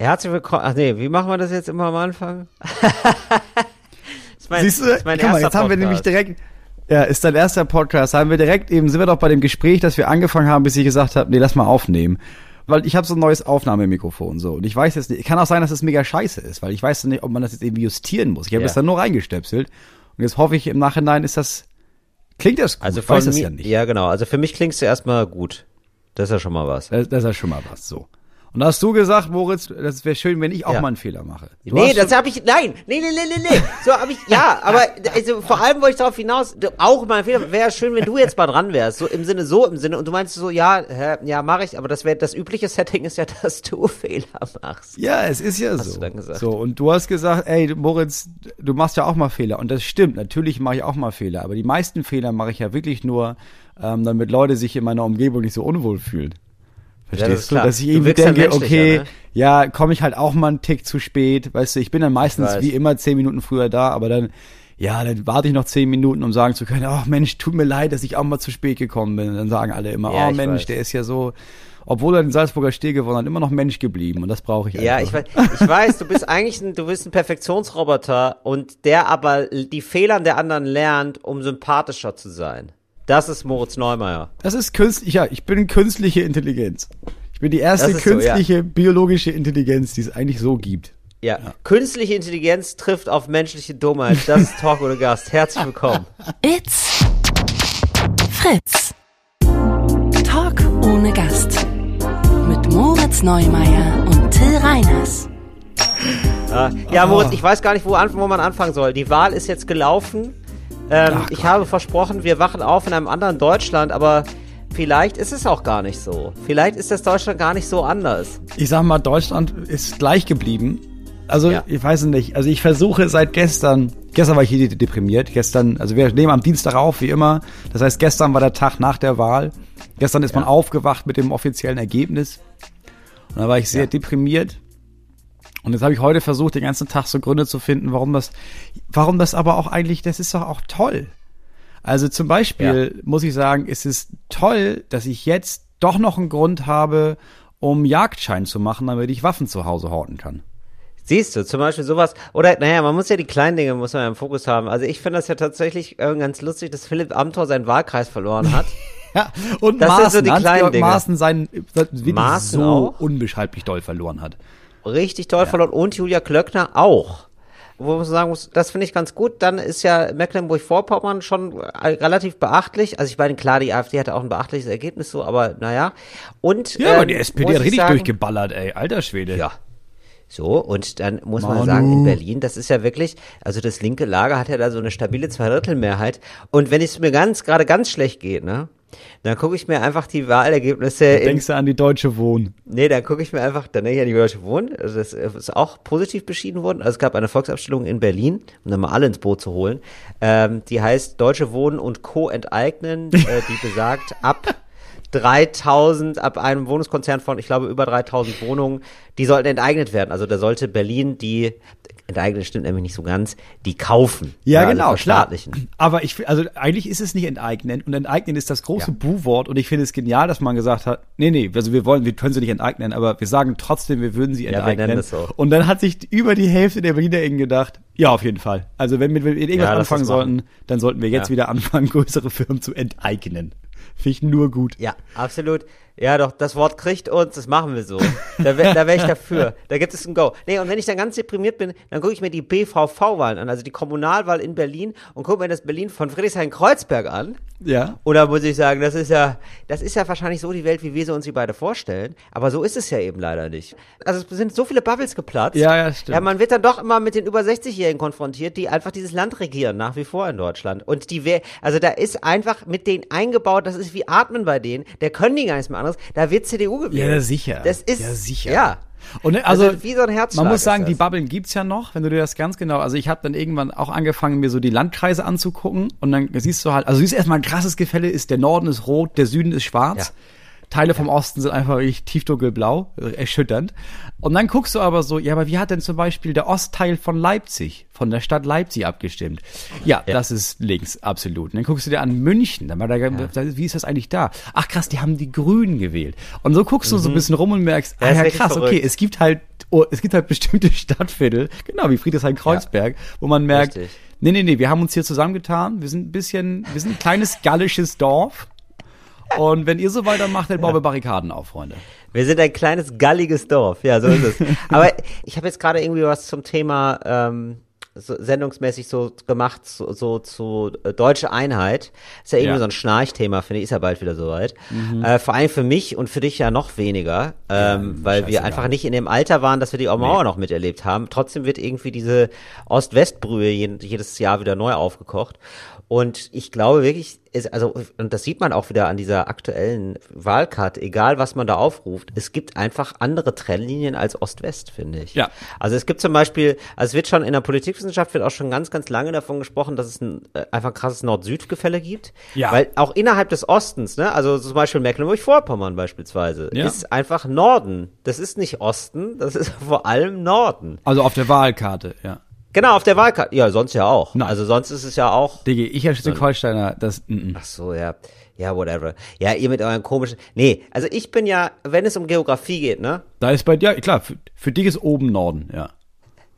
Herzlich willkommen. Ach nee, wie machen wir das jetzt immer am Anfang? mein, Siehst du, guck mal, jetzt haben wir nämlich direkt, ja, ist dein erster Podcast, haben wir direkt eben, sind wir doch bei dem Gespräch, dass wir angefangen haben, bis ich gesagt habe, nee, lass mal aufnehmen. Weil ich habe so ein neues Aufnahmemikrofon so und ich weiß jetzt nicht, kann auch sein, dass es das mega scheiße ist, weil ich weiß nicht, ob man das jetzt irgendwie justieren muss. Ich habe ja. das dann nur reingestöpselt und jetzt hoffe ich im Nachhinein ist das, klingt das gut, also ich weiß das ja nicht. Ja genau, also für mich klingst du erstmal gut. Das ist ja schon mal was. Das, das ist ja schon mal was, so. Und da hast du gesagt, Moritz, das wäre schön, wenn ich auch ja. mal einen Fehler mache. Du nee, das habe ich, nein, nee, nee, nee, nee, nee. So habe ich, ja, aber also, vor allem wollte ich darauf hinaus, auch mal ein Fehler, wäre schön, wenn du jetzt mal dran wärst. So im Sinne, so im Sinne. Und du meinst so, ja, hä, ja, mache ich, aber das wäre, das übliche Setting ist ja, dass du Fehler machst. Ja, es ist ja hast so. Du dann gesagt. So, und du hast gesagt, ey, Moritz, du machst ja auch mal Fehler. Und das stimmt, natürlich mache ich auch mal Fehler. Aber die meisten Fehler mache ich ja wirklich nur, ähm, damit Leute sich in meiner Umgebung nicht so unwohl fühlen. Verstehst ja, das du? Dass ich irgendwie denke, okay, ne? ja, komme ich halt auch mal einen Tick zu spät. Weißt du, ich bin dann meistens wie immer zehn Minuten früher da, aber dann, ja, dann warte ich noch zehn Minuten, um sagen zu können, oh Mensch, tut mir leid, dass ich auch mal zu spät gekommen bin. Und dann sagen alle immer, ja, oh Mensch, weiß. der ist ja so, obwohl er den Salzburger Steh gewonnen hat, immer noch Mensch geblieben und das brauche ich einfach. Ja, ich weiß, ich weiß, du bist eigentlich ein, du bist ein Perfektionsroboter und der aber die Fehler der anderen lernt, um sympathischer zu sein. Das ist Moritz Neumeier. Das ist künstlich, ja, ich bin künstliche Intelligenz. Ich bin die erste künstliche so, ja. biologische Intelligenz, die es eigentlich so gibt. Ja. ja. künstliche Intelligenz trifft auf menschliche Dummheit. Das ist Talk ohne Gast. Herzlich willkommen. It's Fritz. Talk ohne Gast. Mit Moritz Neumeier und Till Reiners. Ah, ja, Moritz, ich weiß gar nicht, wo, wo man anfangen soll. Die Wahl ist jetzt gelaufen. Ähm, ich habe versprochen, wir wachen auf in einem anderen Deutschland, aber vielleicht ist es auch gar nicht so. Vielleicht ist das Deutschland gar nicht so anders. Ich sag mal, Deutschland ist gleich geblieben. Also, ja. ich weiß nicht. Also, ich versuche seit gestern, gestern war ich hier deprimiert. Gestern, also wir nehmen am Dienstag auf, wie immer. Das heißt, gestern war der Tag nach der Wahl. Gestern ist ja. man aufgewacht mit dem offiziellen Ergebnis. Und da war ich sehr ja. deprimiert. Und jetzt habe ich heute versucht, den ganzen Tag so Gründe zu finden, warum das, warum das aber auch eigentlich, das ist doch auch toll. Also zum Beispiel ja. muss ich sagen, ist es toll, dass ich jetzt doch noch einen Grund habe, um Jagdschein zu machen, damit ich Waffen zu Hause horten kann. Siehst du, zum Beispiel sowas, oder naja, man muss ja die kleinen Dinge, muss man ja im Fokus haben. Also ich finde das ja tatsächlich äh, ganz lustig, dass Philipp Amthor seinen Wahlkreis verloren hat. ja, und das Maaßen, sind so die kleinen Dinge. Maaßen seinen, Maaßen so unbeschreiblich doll verloren hat richtig toll ja. verloren und Julia Klöckner auch. Wo man sagen muss, das finde ich ganz gut. Dann ist ja Mecklenburg-Vorpommern schon relativ beachtlich. Also ich meine, klar, die AfD hatte auch ein beachtliches Ergebnis so, aber naja. Und Ja, ähm, aber die ähm, SPD hat richtig sagen, durchgeballert, ey. Alter Schwede. Ja. So, und dann muss Manu. man sagen, in Berlin, das ist ja wirklich, also das linke Lager hat ja da so eine stabile Zweidrittelmehrheit. Und wenn es mir ganz, gerade ganz schlecht geht, ne, dann gucke ich mir einfach die Wahlergebnisse. Da denkst du an die Deutsche Wohnen? Nee, dann gucke ich mir einfach, dann denke ich an die Deutsche Wohnen. Also das ist auch positiv beschieden worden. Also es gab eine Volksabstimmung in Berlin, um dann mal alle ins Boot zu holen. Ähm, die heißt Deutsche Wohnen und Co. enteignen, äh, die besagt, ab 3000, ab einem Wohnungskonzern von, ich glaube, über 3000 Wohnungen, die sollten enteignet werden. Also da sollte Berlin die enteignen stimmt nämlich nicht so ganz, die kaufen. Ja, genau, klar. Aber ich, also eigentlich ist es nicht enteignen und enteignen ist das große ja. Bu-Wort und ich finde es genial, dass man gesagt hat, nee, nee, also wir wollen, wir können sie nicht enteignen, aber wir sagen trotzdem, wir würden sie enteignen. Ja, wir nennen das so. Und dann hat sich über die Hälfte der Berliner eben gedacht, ja, auf jeden Fall. Also wenn wir mit irgendwas ja, anfangen sollten, dann sollten wir jetzt ja. wieder anfangen, größere Firmen zu enteignen. Finde ich nur gut. Ja, absolut. Ja, doch, das Wort kriegt uns, das machen wir so. Da wäre da wär ich dafür. Da gibt es ein Go. Nee, und wenn ich dann ganz deprimiert bin, dann gucke ich mir die BVV-Wahlen an, also die Kommunalwahl in Berlin und gucke mir das Berlin von Friedrichshain-Kreuzberg an. Ja. Oder muss ich sagen, das ist ja, das ist ja wahrscheinlich so die Welt, wie wir sie uns sie beide vorstellen. Aber so ist es ja eben leider nicht. Also es sind so viele Bubbles geplatzt. Ja, ja, stimmt. Ja, man wird dann doch immer mit den über 60-Jährigen konfrontiert, die einfach dieses Land regieren, nach wie vor in Deutschland. Und die, also da ist einfach mit denen eingebaut, das ist wie Atmen bei denen, der können die gar nichts mehr anderes. Da wird CDU gewählt. Ja, sicher. Das ist, ja, sicher. Ja. Und also, also, wie so ein Herzschlag man muss sagen, die Bubbeln gibt's ja noch, wenn du dir das ganz genau. Also ich habe dann irgendwann auch angefangen, mir so die Landkreise anzugucken und dann siehst du halt, also siehst erstmal ein krasses Gefälle ist, der Norden ist rot, der Süden ist schwarz. Ja. Teile vom Osten sind einfach wirklich tiefdunkelblau, erschütternd. Und dann guckst du aber so, ja, aber wie hat denn zum Beispiel der Ostteil von Leipzig, von der Stadt Leipzig abgestimmt? Ja, ja. das ist links, absolut. Und dann guckst du dir an München, dann war da, ja. wie ist das eigentlich da? Ach krass, die haben die Grünen gewählt. Und so guckst du mhm. so ein bisschen rum und merkst, ah ja krass, okay, es gibt halt oh, es gibt halt bestimmte Stadtviertel, genau wie Friedrichshain-Kreuzberg, ja. wo man merkt, Richtig. nee, nee, nee, wir haben uns hier zusammengetan, wir sind ein bisschen, wir sind ein kleines gallisches Dorf. Und wenn ihr so weitermacht, dann bauen wir Barrikaden auf, Freunde. Wir sind ein kleines galliges Dorf, ja, so ist es. Aber ich habe jetzt gerade irgendwie was zum Thema ähm, so, sendungsmäßig so gemacht, so, so zu äh, deutsche Einheit. Ist ja irgendwie ja. so ein Schnarchthema, finde ich, ist ja bald wieder soweit. Mhm. Äh, vor allem für mich und für dich ja noch weniger, ähm, ja, weil wir einfach nicht in dem Alter waren, dass wir die Mauer nee. noch miterlebt haben. Trotzdem wird irgendwie diese Ost-West-Brühe jedes Jahr wieder neu aufgekocht. Und ich glaube wirklich, ist, also, und das sieht man auch wieder an dieser aktuellen Wahlkarte, egal was man da aufruft, es gibt einfach andere Trennlinien als Ost-West, finde ich. Ja. Also es gibt zum Beispiel, also es wird schon in der Politikwissenschaft wird auch schon ganz, ganz lange davon gesprochen, dass es ein, äh, einfach ein krasses Nord-Süd-Gefälle gibt. Ja. Weil auch innerhalb des Ostens, ne, also zum Beispiel Mecklenburg-Vorpommern beispielsweise, ja. ist einfach Norden. Das ist nicht Osten, das ist vor allem Norden. Also auf der Wahlkarte, ja. Genau, auf der Wahlkarte. Ja, sonst ja auch. Nein. Also sonst ist es ja auch. Digi, ich als Schleswig-Holsteiner, das. Mm -mm. Ach so, ja. Ja, whatever. Ja, ihr mit euren komischen. Nee, also ich bin ja, wenn es um Geografie geht, ne? Da ist bei dir, klar, für, für dich ist oben Norden, ja.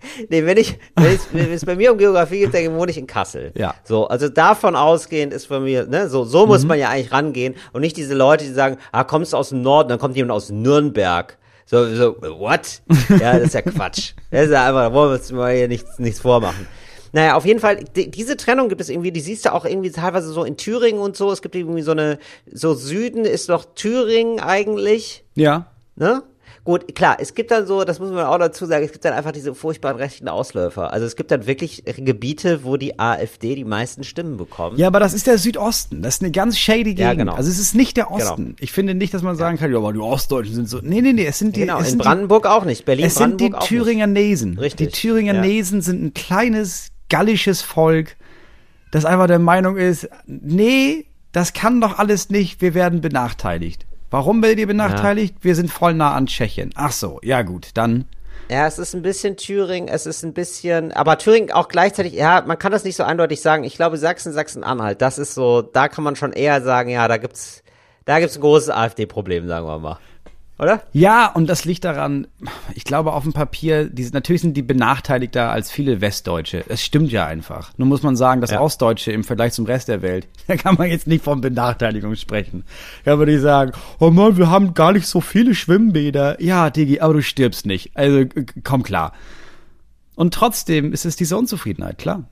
Nee, wenn ich, wenn es, wenn es bei mir um Geografie geht, dann wohne ich in Kassel. Ja. So, also davon ausgehend ist bei mir, ne, so, so muss mhm. man ja eigentlich rangehen und nicht diese Leute, die sagen, ah, kommst du aus dem Norden, dann kommt jemand aus Nürnberg. So, so, what? Ja, das ist ja Quatsch. Das ist ja einfach, da wollen wir uns mal hier nichts, nichts vormachen. Naja, auf jeden Fall, die, diese Trennung gibt es irgendwie, die siehst du auch irgendwie teilweise so in Thüringen und so. Es gibt irgendwie so eine, so Süden ist doch Thüringen eigentlich. Ja. Ne? Gut, klar, es gibt dann so, das muss man auch dazu sagen, es gibt dann einfach diese furchtbaren rechten Ausläufer. Also es gibt dann wirklich Gebiete, wo die AfD die meisten Stimmen bekommt. Ja, aber das ist der Südosten. Das ist eine ganz shady Gegend. Ja, genau. Also es ist nicht der genau. Osten. Genau. Ich finde nicht, dass man sagen kann, ja, aber die Ostdeutschen sind so. Nee, nee, nee, es sind die. Genau, es in Brandenburg die, auch nicht. Berlin, es sind die Thüringer Nesen. Richtig. Die Thüringer ja. Nesen sind ein kleines gallisches Volk, das einfach der Meinung ist, nee, das kann doch alles nicht, wir werden benachteiligt. Warum werdet ihr benachteiligt? Ja. Wir sind voll nah an Tschechien. Ach so, ja gut, dann. Ja, es ist ein bisschen Thüringen, es ist ein bisschen, aber Thüringen auch gleichzeitig, ja, man kann das nicht so eindeutig sagen. Ich glaube, Sachsen, Sachsen-Anhalt, das ist so, da kann man schon eher sagen, ja, da gibt's, da gibt's ein großes AfD-Problem, sagen wir mal oder? Ja, und das liegt daran, ich glaube auf dem Papier, die, natürlich sind die benachteiligter als viele Westdeutsche. Es stimmt ja einfach. Nun muss man sagen, dass ja. Ostdeutsche im Vergleich zum Rest der Welt, da kann man jetzt nicht von Benachteiligung sprechen. Da würde ich sagen, oh Mann, wir haben gar nicht so viele Schwimmbäder. Ja, Digi, aber du stirbst nicht. Also komm klar. Und trotzdem ist es diese Unzufriedenheit, klar.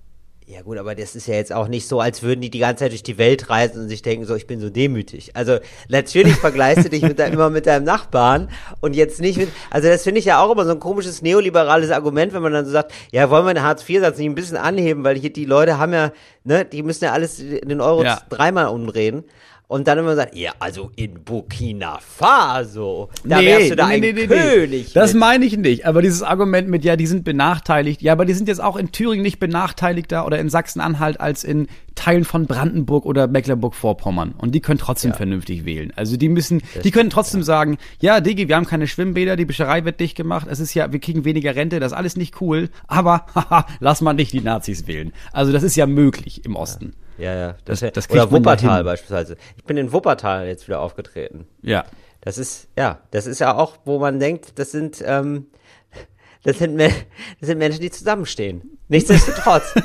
Ja gut, aber das ist ja jetzt auch nicht so, als würden die die ganze Zeit durch die Welt reisen und sich denken, so, ich bin so demütig. Also natürlich vergleichst du dich mit dein, immer mit deinem Nachbarn und jetzt nicht mit, also das finde ich ja auch immer so ein komisches neoliberales Argument, wenn man dann so sagt, ja, wollen wir den Hartz-IV-Satz nicht ein bisschen anheben, weil hier die Leute haben ja, ne, die müssen ja alles in den Euro ja. dreimal umdrehen und dann immer sagt, ja, also in Burkina Faso, da nee, wärst du da nee, ein nee, König. Das meine ich nicht. Aber dieses Argument mit, ja, die sind benachteiligt, ja, aber die sind jetzt auch in Thüringen nicht benachteiligter oder in Sachsen-Anhalt als in Teilen von Brandenburg oder Mecklenburg-Vorpommern. Und die können trotzdem ja. vernünftig wählen. Also die müssen, das die können trotzdem ja. sagen, ja, Digi, wir haben keine Schwimmbäder, die Bischerei wird dicht gemacht, es ist ja, wir kriegen weniger Rente, das ist alles nicht cool, aber haha, lass mal nicht die Nazis wählen. Also das ist ja möglich im Osten. Ja. Ja, ja. Das, das, das oder Wuppertal beispielsweise. Ich bin in Wuppertal jetzt wieder aufgetreten. Ja. Das ist, ja, das ist ja auch, wo man denkt, das sind, ähm, das sind, das sind Menschen, die zusammenstehen. Nichtsdestotrotz.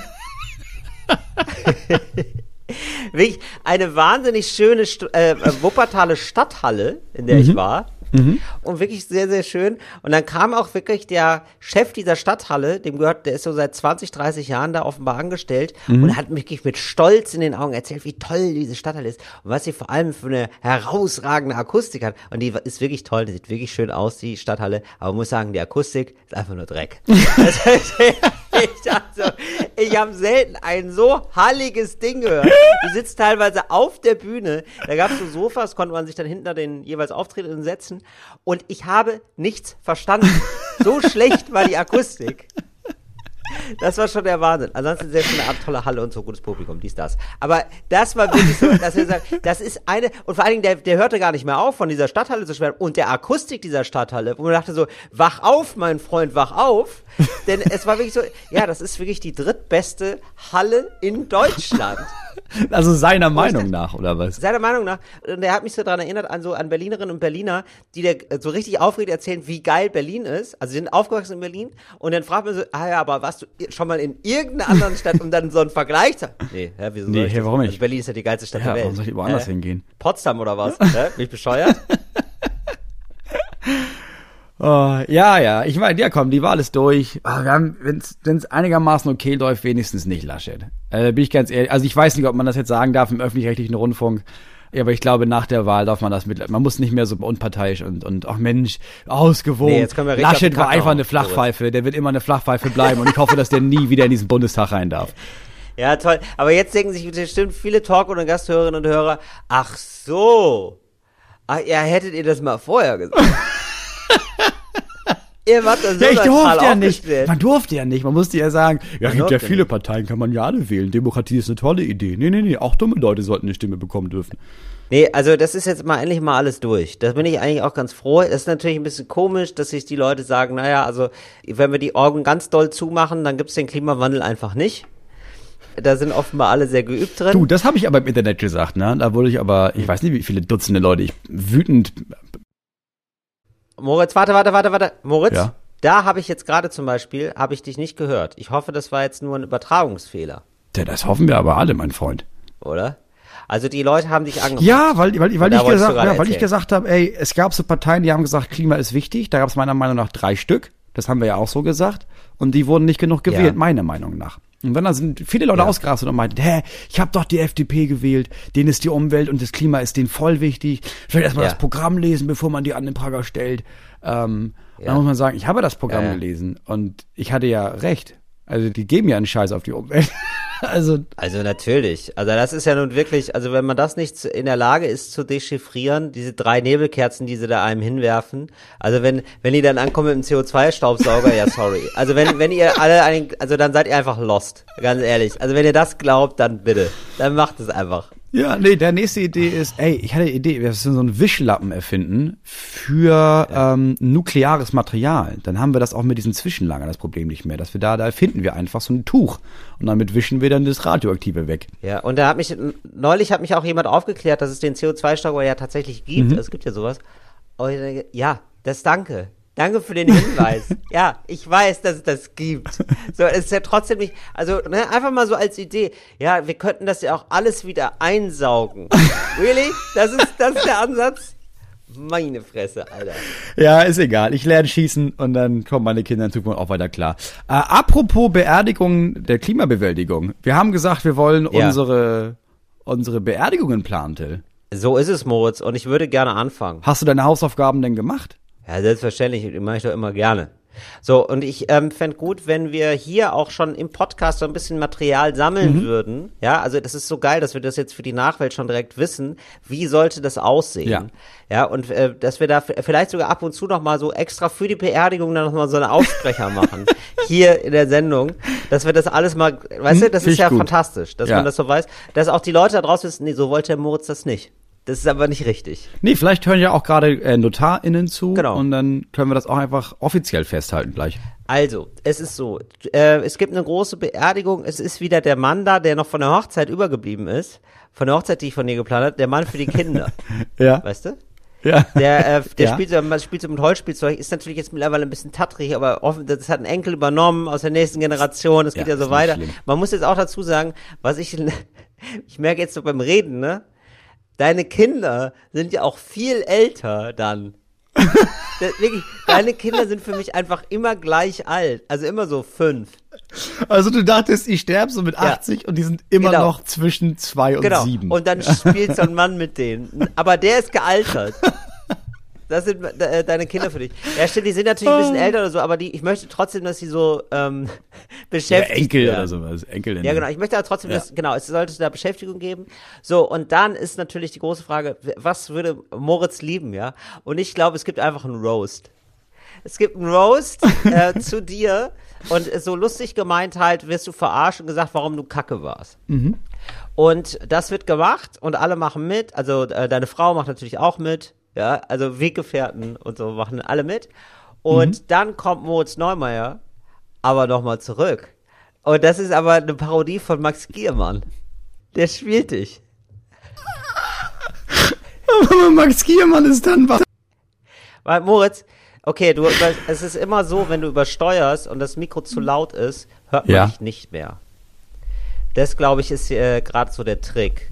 Wirklich eine wahnsinnig schöne St äh, Wuppertaler Stadthalle, in der mhm. ich war. Mhm. Und wirklich sehr, sehr schön. Und dann kam auch wirklich der Chef dieser Stadthalle, dem gehört, der ist so seit 20, 30 Jahren da offenbar angestellt mhm. und hat wirklich mit Stolz in den Augen erzählt, wie toll diese Stadthalle ist und was sie vor allem für eine herausragende Akustik hat. Und die ist wirklich toll, die sieht wirklich schön aus, die Stadthalle. Aber man muss sagen, die Akustik ist einfach nur Dreck. ich dachte, ich habe selten ein so halliges Ding gehört. Du sitzt teilweise auf der Bühne, da gab es so Sofas, konnte man sich dann hinter den jeweils Auftretenden setzen und ich habe nichts verstanden. So schlecht war die Akustik. Das war schon der Wahnsinn. Ansonsten sehr schöne Art, tolle Halle und so gutes Publikum, dies, das. Aber das war wirklich so, dass wir sagen, das ist eine, und vor allen Dingen, der, der hörte gar nicht mehr auf, von dieser Stadthalle zu schwärmen und der Akustik dieser Stadthalle, wo man dachte so, wach auf, mein Freund, wach auf. Denn es war wirklich so, ja, das ist wirklich die drittbeste Halle in Deutschland. Also seiner Meinung nach, oder was? Seiner Meinung nach, und der hat mich so daran erinnert an so an Berlinerinnen und Berliner, die der so richtig aufgeregt erzählen, wie geil Berlin ist. Also sie sind aufgewachsen in Berlin und dann fragt man so, ah ja, aber warst du schon mal in irgendeiner anderen Stadt, um dann so einen Vergleich zu Nee, hä, wieso Nee, hä, warum nicht? Also Berlin ist ja die geilste Stadt Ja, der Welt. warum soll ich woanders Hä? hingehen? Potsdam oder was? Bin ich bescheuert? Oh, ja, ja, ich meine, ja komm, die Wahl ist durch. Ah, wir haben, wenn es einigermaßen okay läuft, wenigstens nicht Laschet. Äh, bin ich ganz ehrlich, also ich weiß nicht, ob man das jetzt sagen darf im öffentlich-rechtlichen Rundfunk, ja, aber ich glaube, nach der Wahl darf man das mit, man muss nicht mehr so unparteiisch und, und ach Mensch, ausgewogen. Nee, jetzt können wir Laschet war einfach eine Flachpfeife, der wird immer eine Flachpfeife bleiben und ich hoffe, dass der nie wieder in diesen Bundestag rein darf. Ja, toll. Aber jetzt denken sich bestimmt viele Talk- und Gasthörerinnen und Hörer, ach so. Ach, ja, hättet ihr das mal vorher gesagt. ihr wart da so Ja, ich durfte ja nicht. Man durfte ja nicht. Man musste ja sagen, ja, gibt ja viele nicht. Parteien, kann man ja alle wählen. Demokratie ist eine tolle Idee. Nee, nee, nee, auch dumme Leute sollten eine Stimme bekommen dürfen. Nee, also das ist jetzt mal endlich mal alles durch. Da bin ich eigentlich auch ganz froh. Es ist natürlich ein bisschen komisch, dass sich die Leute sagen, naja, also wenn wir die Augen ganz doll zumachen, dann gibt's den Klimawandel einfach nicht. Da sind offenbar alle sehr geübt drin. Du, das habe ich aber im Internet gesagt, ne? Da wurde ich aber, ich weiß nicht, wie viele Dutzende Leute ich wütend. Moritz, warte, warte, warte, warte. Moritz, Ja? da habe ich jetzt gerade zum Beispiel, habe ich dich nicht gehört. Ich hoffe, das war jetzt nur ein Übertragungsfehler, Ja, das hoffen wir aber alle, mein Freund. oder? Also die Leute haben dich angepasst. Ja, weil, weil, weil, ich, gesagt, ja, weil ich gesagt habe, ey, es gab so Parteien, die haben gesagt, Klima ist wichtig. Da gab es meiner Meinung nach drei Stück. Das haben wir ja auch so gesagt. Und die wurden nicht genug gewählt, Ja. meiner Meinung nach. Und dann sind viele Leute Ja. ausgerastet und meinten, hä, ich habe doch die FDP gewählt, denen ist die Umwelt und das Klima ist denen voll wichtig. Vielleicht erstmal Ja. das Programm lesen, bevor man die an den Prager stellt. Ähm, Ja. Dann muss man sagen, ich habe das Programm gelesen und ich hatte ja recht. Also die geben ja einen Scheiß auf die Umwelt. also Also natürlich. Also das ist ja nun wirklich, also wenn man das nicht in der Lage ist zu dechiffrieren, diese drei Nebelkerzen, die sie da einem hinwerfen, also wenn, wenn die dann ankommen mit dem CO2-Staubsauger, ja sorry. Also wenn, wenn ihr alle ein, also dann seid ihr einfach lost, ganz ehrlich. Also wenn ihr das glaubt, dann bitte. Dann macht es einfach. Ja, nee, der nächste Idee ist, ey, ich hatte eine Idee, wir müssen so einen Wischlappen erfinden für ähm, nukleares Material. Dann haben wir das auch mit diesen Zwischenlagern das Problem nicht mehr, dass wir da, da erfinden wir einfach so ein Tuch und damit wischen wir dann das Radioaktive weg. Ja, und da hat mich, neulich hat mich auch jemand aufgeklärt, dass es den CO2-Stauber ja tatsächlich gibt. Es gibt ja sowas. Und ja, das danke. Danke für den Hinweis. ja, ich weiß, dass es das gibt. So, es ist ja trotzdem nicht, also, ne, einfach mal so als Idee. Ja, wir könnten das ja auch alles wieder einsaugen. really? Das ist, das ist der Ansatz? Meine Fresse, Alter. Ja, ist egal. Ich lerne schießen und dann kommen meine Kinder in Zukunft auch weiter klar. Äh, apropos Beerdigung der Klimabewältigung. Wir haben gesagt, wir wollen Ja. unsere, unsere Beerdigungen planen, Till. So ist es, Moritz, und ich würde gerne anfangen. Hast du deine Hausaufgaben denn gemacht? Ja, selbstverständlich, die mache ich doch immer gerne. So, und ich ähm, fände gut, wenn wir hier auch schon im Podcast so ein bisschen Material sammeln würden. Ja, also das ist so geil, dass wir das jetzt für die Nachwelt schon direkt wissen. Wie sollte das aussehen? Ja. Ja, und äh, dass wir da vielleicht sogar ab und zu noch mal so extra für die Beerdigung dann noch mal so eine Aufsprecher machen. Hier in der Sendung. Dass wir das alles mal, weißt du, das find ist ja gut. fantastisch, dass Ja. man das so weiß. Dass auch die Leute da draußen wissen, nee, so wollte der Moritz das nicht. Das ist aber nicht richtig. Nee, vielleicht hören ja auch gerade äh, NotarInnen zu Genau. und dann können wir das auch einfach offiziell festhalten gleich. Also, es ist so, äh, es gibt eine große Beerdigung, es ist wieder der Mann da, der noch von der Hochzeit übergeblieben ist, von der Hochzeit, die ich von dir geplant habe, der Mann für die Kinder, Ja. weißt du? Ja. Der, äh, der Ja. spielt, so, man spielt so mit Holzspielzeug, ist natürlich jetzt mittlerweile ein bisschen tattrig, aber offen, das hat ein Enkel übernommen aus der nächsten Generation, es geht Ja, ja so weiter. schlimm. Man muss jetzt auch dazu sagen, was ich, ich merke jetzt so beim Reden, ne? Deine Kinder sind ja auch viel älter dann. Das, wirklich, deine Kinder sind für mich einfach immer gleich alt. Also immer so fünf. Also du dachtest, ich sterbe so mit Ja. 80 und die sind immer Genau. noch zwischen zwei und Genau. sieben. Und dann spielt so ein Mann mit denen. Aber der ist gealtert. Das sind äh, deine Kinder für dich. Ja, stimmt, die sind natürlich ein bisschen älter oder so, aber die, ich möchte trotzdem, dass sie so ähm, ja, beschäftigt Enkel werden. oder sowas. Enkel Ja, genau. Ich möchte aber trotzdem, Ja. dass, genau, es sollte da Beschäftigung geben. So, und dann ist natürlich die große Frage, was würde Moritz lieben, ja? Und ich glaube, es gibt einfach einen Roast. Es gibt einen Roast äh, zu dir und so lustig gemeint halt, wirst du verarscht und gesagt, warum du kacke warst. Und das wird gemacht und alle machen mit. Also äh, deine Frau macht natürlich auch mit. Ja, also Weggefährten und so machen alle mit. Und dann kommt Moritz Neumeier aber nochmal zurück. Und das ist aber eine Parodie von Max Giermann. Der spielt dich. Aber Max Giermann ist dann was. Weil, Moritz, okay, du, es ist immer so, wenn du übersteuerst und das Mikro zu laut ist, hört man Ja. dich nicht mehr. Das, glaube ich, ist äh, gerade so der Trick.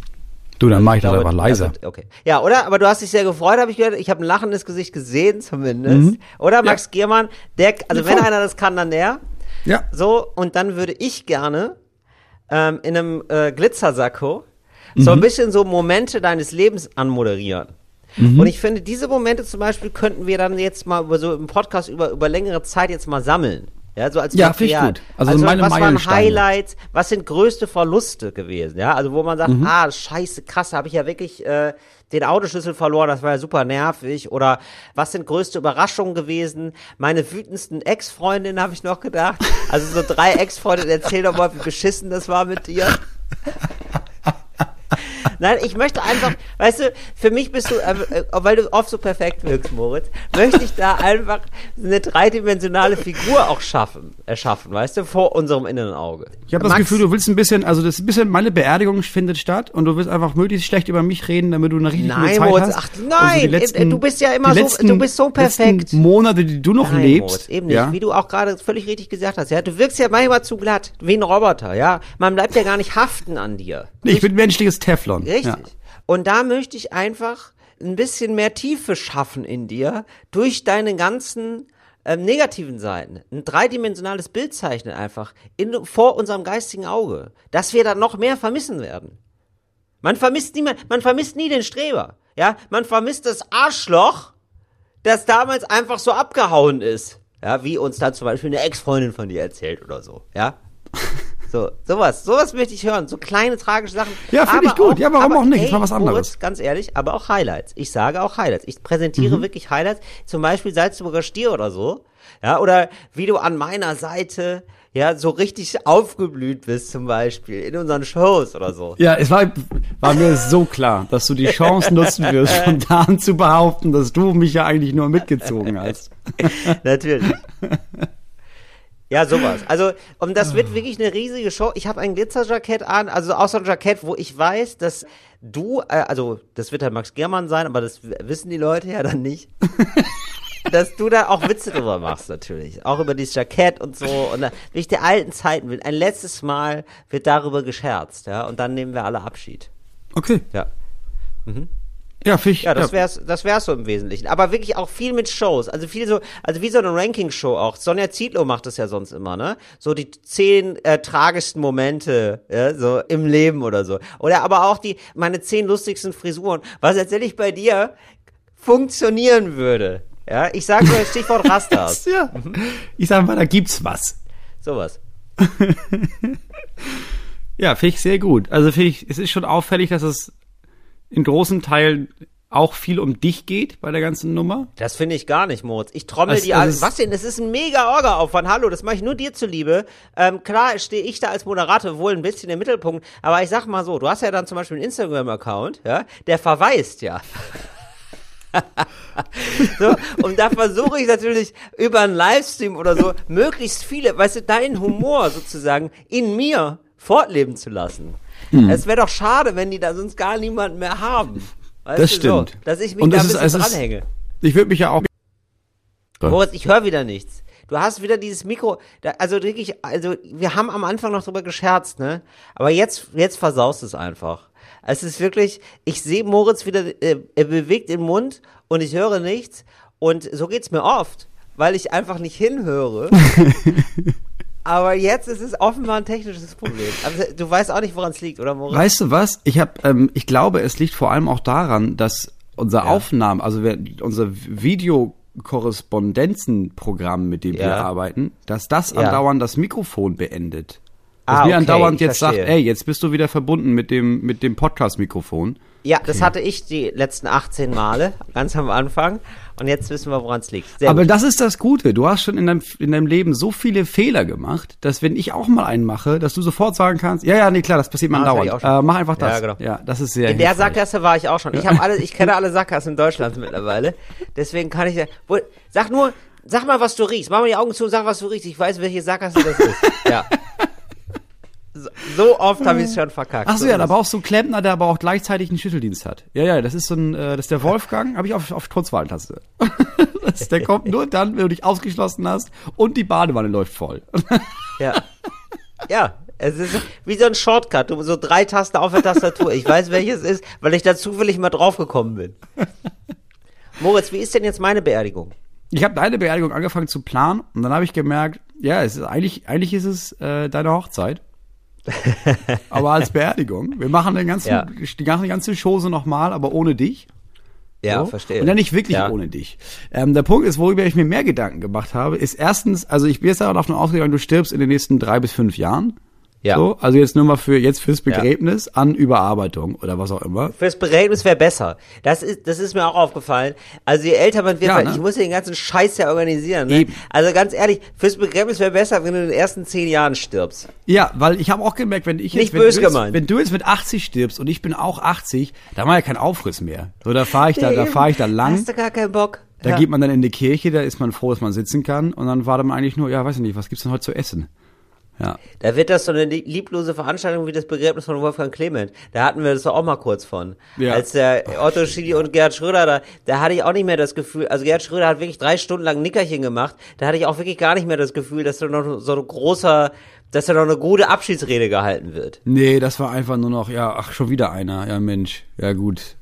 Du, dann mach ich das glaube, einfach leiser. Also, okay. Ja, oder? Aber du hast dich sehr gefreut, habe ich gehört. Ich habe ein lachendes Gesicht gesehen, zumindest. Mhm. Oder Max Giermann, der, also Ja, wenn einer das kann, dann der. Ja. So, und dann würde ich gerne ähm, in einem äh, Glitzersacko so ein bisschen so Momente deines Lebens anmoderieren. Und ich finde, diese Momente zum Beispiel könnten wir dann jetzt mal über so im Podcast über, über längere Zeit jetzt mal sammeln. Ja, so als Ja, finde ich gut. Also meine was waren Meilensteine. Highlights, was sind größte Verluste gewesen? Ja, also wo man sagt, Mhm. ah, scheiße, krass, habe ich ja wirklich äh, den Autoschlüssel verloren, das war ja super nervig. Oder was sind größte Überraschungen gewesen? Meine wütendsten Ex-Freundinnen habe ich noch gedacht. Also so drei Ex-Freundinnen, erzähl doch mal, wie beschissen das war mit dir. Nein, ich möchte einfach, weißt du, für mich bist du, äh, äh, weil du oft so perfekt wirkst, Moritz, möchte ich da einfach eine dreidimensionale Figur auch schaffen, erschaffen, weißt du, vor unserem inneren Auge. Ich habe das Gefühl, du willst ein bisschen, also das ist ein bisschen, meine Beerdigung findet statt und du willst einfach möglichst schlecht über mich reden, damit du eine richtig gute Nein, Zeit Moritz, hast. ach, Und nein, äh, du bist ja immer die so- letzten, du bist so perfekt. Letzten Monate, die du noch Nein, lebst. Moritz, eben nicht, ja? wie du auch gerade völlig richtig gesagt hast, ja, du wirkst ja manchmal zu glatt, wie ein Roboter, ja, man bleibt ja gar nicht haften an dir. Nee, ich bin menschliches Teflon. Richtig. Ja. Und da möchte ich einfach ein bisschen mehr Tiefe schaffen in dir durch deine ganzen ähm, negativen Seiten. Ein dreidimensionales Bild zeichnen einfach in, vor unserem geistigen Auge, dass wir dann noch mehr vermissen werden. Man vermisst nie, man vermisst nie den Streber. Ja, man vermisst das Arschloch, das damals einfach so abgehauen ist. Ja, wie uns da zum Beispiel eine Ex-Freundin von dir erzählt oder so. Ja. So, sowas, sowas möchte ich hören. So kleine tragische Sachen. Ja, finde ich gut. Ja, warum auch nicht? Ist mal was anderes. Moritz, ganz ehrlich, aber auch Highlights. Ich sage auch Highlights. Ich präsentiere Mhm. wirklich Highlights. Zum Beispiel Salzburger Stier oder so. Ja, oder wie du an meiner Seite, ja, so richtig aufgeblüht bist zum Beispiel in unseren Shows oder so. Ja, es war, war mir so klar, dass du die Chance nutzen wirst, spontan zu behaupten, dass du mich ja eigentlich nur mitgezogen hast. Natürlich. Ja, sowas. Also, und das wird wirklich eine riesige Show. Ich habe ein Glitzerjackett an, also auch so ein Jackett, wo ich weiß, dass du, äh, also das wird halt Max Germann sein, aber das wissen die Leute ja dann nicht. dass du da auch Witze drüber machst, natürlich. Auch über dieses Jackett und so. Und da, wie ich der alten Zeiten will. Ein letztes Mal wird darüber gescherzt, ja. Und dann nehmen wir alle Abschied. Okay. Ja. Ja, finde ich. Ja, das wär's, das wär's so im Wesentlichen. Aber wirklich auch viel mit Shows. Also viel so, also wie so eine Ranking-Show auch. Sonja Zietlow macht das ja sonst immer, ne? So die zehn äh, tragischsten Momente, ja, so im Leben oder so. Oder aber auch die, meine zehn lustigsten Frisuren. Was tatsächlich bei dir funktionieren würde. Ja, ich sage nur das Stichwort Rastas. ja. Ich sage mal, da gibt's was. Sowas. Ja, finde ich sehr gut. Also finde ich, es ist schon auffällig, dass es in großen Teilen auch viel um dich geht bei der ganzen Nummer. Das finde ich gar nicht, Moritz. Ich trommel die also alle. es- Was denn? Das ist ein mega Orga-Aufwand. Hallo, das mache ich nur dir zuliebe. Ähm, klar stehe ich da als Moderator wohl ein bisschen im Mittelpunkt, aber ich sag mal so, du hast ja dann zum Beispiel einen Instagram-Account, ja, der verweist ja. so, und da versuche ich natürlich über einen Livestream oder so möglichst viele, weißt du, deinen Humor sozusagen in mir fortleben zu lassen. Mhm. Es wäre doch schade, wenn die da sonst gar niemanden mehr haben. Weißt Das du, stimmt. So, dass ich mich Und da ein ist- bisschen es ist- dranhänge. Ich würde mich ja auch. Moritz, ich höre wieder nichts. Du hast wieder dieses Mikro, da, also wirklich, also wir haben am Anfang noch drüber gescherzt, ne? Aber jetzt, jetzt versaust es einfach. Es ist wirklich, ich sehe Moritz wieder, äh, er bewegt den Mund und ich höre nichts und so geht's mir oft, weil ich einfach nicht hinhöre. Aber jetzt ist es offenbar ein technisches Problem. Also, du weißt auch nicht, woran es liegt, oder Moritz? Weißt du was? Ich habe, ähm, ich glaube, es liegt vor allem auch daran, dass unser Aufnahmen, also wir, unser Videokorrespondenzenprogramm, mit dem wir Ja. arbeiten, dass das Ja. andauernd das Mikrofon beendet. Dass Ah, mir okay, andauernd jetzt sagt, verstehe. ey, jetzt bist du wieder verbunden mit dem mit dem Podcast-Mikrofon. Ja, das hatte ich die letzten 18 Male, ganz am Anfang. Und jetzt wissen wir, woran es liegt. Sehr Aber gut. das ist das Gute. Du hast schon in deinem, in deinem Leben so viele Fehler gemacht, dass wenn ich auch mal einen mache, dass du sofort sagen kannst, ja, ja, nee, klar, das passiert mir hatte andauernd. Äh, mach einfach das. Ja, genau. ja, das ist sehr In der hilfreich. Sackgasse war ich auch schon. Ich habe alle, ich kenne alle Sackgassen in Deutschland mittlerweile. Deswegen kann ich ja. Wo, sag nur, sag mal, was du riechst. Mach mal die Augen zu und sag, was du riechst. Ich weiß, welche Sackgasse das ist. Ja. So, oft habe ich es schon verkackt. Ach so, ja, da brauchst du einen Klempner, der aber auch gleichzeitig einen Schütteldienst hat. Ja, ja, das ist so ein, äh, das ist der Wolfgang, habe ich auf, auf Kurzwahltaste. der kommt nur dann, wenn du dich ausgeschlossen hast und die Badewanne läuft voll. Ja. Ja, es ist wie so ein Shortcut, du so drei Tasten auf der Tastatur. Ich weiß, welches ist, weil ich da zufällig mal draufgekommen bin. Moritz, wie ist denn jetzt meine Beerdigung? Ich habe deine Beerdigung angefangen zu planen und dann habe ich gemerkt, ja, es ist eigentlich, eigentlich ist es äh, deine Hochzeit. aber als Beerdigung. Wir machen den ganzen, Ja. die ganze, Chose nochmal, aber ohne dich. Ja, So. verstehe. Und dann nicht wirklich Ja. ohne dich. Ähm, der Punkt ist, worüber ich mir mehr Gedanken gemacht habe, ist erstens, also ich bin jetzt davon ausgegangen, du stirbst in den nächsten drei bis fünf Jahren. Ja. So, also jetzt nur mal für jetzt fürs Begräbnis an Überarbeitung oder was auch immer. Fürs Begräbnis wäre besser. Das ist, das ist mir auch aufgefallen. Also je älter man wird, Ja, ne? ich muss den ganzen Scheiß ja organisieren. Ne? Also ganz ehrlich, fürs Begräbnis wäre besser, wenn du in den ersten zehn Jahren stirbst. Ja, weil ich habe auch gemerkt, wenn ich jetzt, Nicht wenn, böse du jetzt wenn du jetzt mit 80 stirbst und ich bin auch 80, da war ja kein Aufriss mehr. So, da fahre ich da, da fahre ich da lang. Hast du gar keinen Bock? Da ja. geht man dann in die Kirche, da ist man froh, dass man sitzen kann und dann wartet man eigentlich nur, ja, weiß ich nicht, was gibt's denn heute zu essen? Ja. Da wird das so eine lieb- lieblose Veranstaltung wie das Begräbnis von Wolfgang Clement. Da hatten wir das doch auch mal kurz von. Ja. Als der Otto Schily und Gerhard Schröder da, da hatte ich auch nicht mehr das Gefühl, also Gerhard Schröder hat wirklich drei Stunden lang Nickerchen gemacht. Da hatte ich auch wirklich gar nicht mehr das Gefühl, dass da noch so ein großer, dass da noch eine gute Abschiedsrede gehalten wird. Nee, das war einfach nur noch, ja, ach, schon wieder einer. Ja, Mensch, ja gut.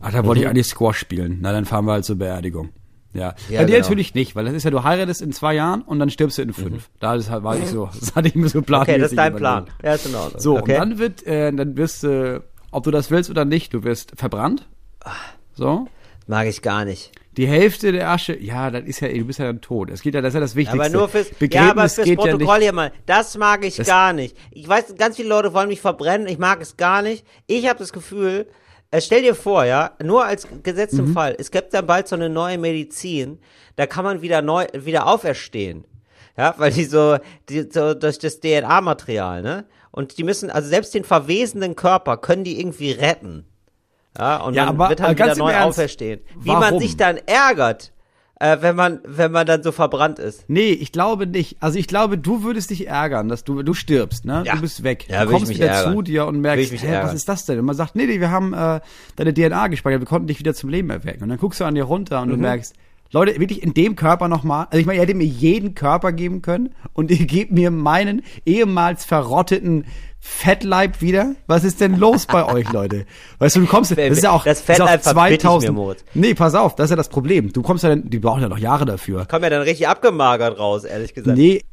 Ach, da Mhm. wollte ich eigentlich Squash spielen. Na, dann fahren wir halt zur Beerdigung. Ja. Ja, Bei dir genau. natürlich nicht, weil das ist ja, du heiratest in zwei Jahren und dann stirbst du in fünf. Da ist halt, war ich so, das hatte ich mir so Mhm. Okay, das ist dein Plan. Ja, ist in Ordnung. So, okay. und dann wird, äh, dann wirst du, ob du das willst oder nicht, du wirst verbrannt. So. Mag ich gar nicht. Die Hälfte der Asche, ja, das ist ja, du bist ja dann tot. Es geht ja, das ist ja das Wichtigste. Aber nur fürs, Begräbnis ja, aber fürs ja Protokoll nicht. hier mal. Das mag ich Das- gar nicht. Ich weiß, ganz viele Leute wollen mich verbrennen. Ich mag es gar nicht. Ich habe das Gefühl, äh, stell dir vor, ja, nur als Gesetz Mhm. im Fall, es gibt dann bald so eine neue Medizin, da kann man wieder neu, wieder auferstehen. Ja, weil die so, die, so durch das DNA-Material, ne? Und die müssen, also selbst den verwesenden Körper können die irgendwie retten. Ja, und Ja, man aber, wird äh, dann wieder neu Ernst, auferstehen. Wie man warum? sich dann ärgert, äh, wenn man, wenn man dann so verbrannt ist. Nee, ich glaube nicht. Also ich glaube, du würdest dich ärgern, dass du du stirbst, ne? Ja. Du bist weg. Ja, du kommst wieder ärgern. zu dir und merkst, hä, was ist das denn? Und man sagt, nee, nee, wir haben äh, deine DNA gespeichert, wir konnten dich wieder zum Leben erwecken. Und dann guckst du an dir runter und Mhm. du merkst, Leute, wirklich in dem Körper nochmal, also ich meine, ihr hättet mir jeden Körper geben können und ihr gebt mir meinen ehemals verrotteten Fettleib wieder? Was ist denn los bei euch, Leute? Weißt du, du kommst, das ist ja auch, Das ist auch Fettleib ich mir, 2000. Moritz. Nee, pass auf, das ist ja das Problem. Du kommst ja dann, die brauchen ja noch Jahre dafür. Komm ja dann richtig abgemagert raus, ehrlich gesagt. Nee,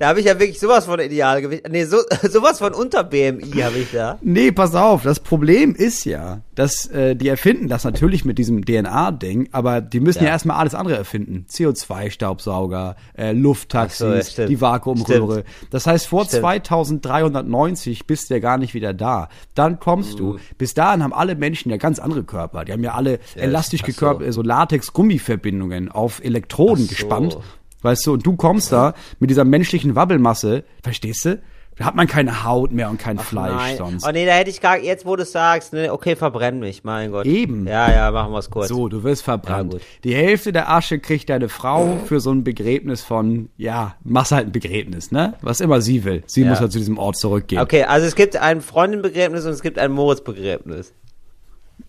Da habe ich ja wirklich sowas von Idealgewicht. Nee, so, sowas von unter BMI habe ich da. Nee, pass auf, das Problem ist ja, dass äh, die erfinden das natürlich mit diesem DNA-Ding, aber die müssen ja, Ja. erstmal alles andere erfinden. CO2-Staubsauger, äh, Lufttaxis, so, ja, die Vakuumröhre. Das heißt, vor Stimmt. 2390 bist du ja gar nicht wieder da. Dann kommst du. Mhm. Bis dahin haben alle Menschen ja ganz andere Körper. Die haben ja alle elastisch ach so. gekörpert, so Latex-Gummiverbindungen auf Elektroden so. gespannt. Weißt du, und du kommst da mit dieser menschlichen Wabbelmasse, verstehst du? Da hat man keine Haut mehr und kein Fleisch Nein. sonst. Oh nee, da hätte ich gar, jetzt wo du es sagst, ne, okay, verbrenn mich, mein Gott. Eben. Ja, ja, machen wir es kurz. So, du wirst verbrannt. Ja, gut. die Hälfte der Asche kriegt deine Frau für so ein Begräbnis von, ja, machst halt ein Begräbnis, ne? Was immer sie will. Sie Ja. muss halt zu diesem Ort zurückgehen. Okay, also es gibt ein Freundinbegräbnis und es gibt ein Moritz-Begräbnis.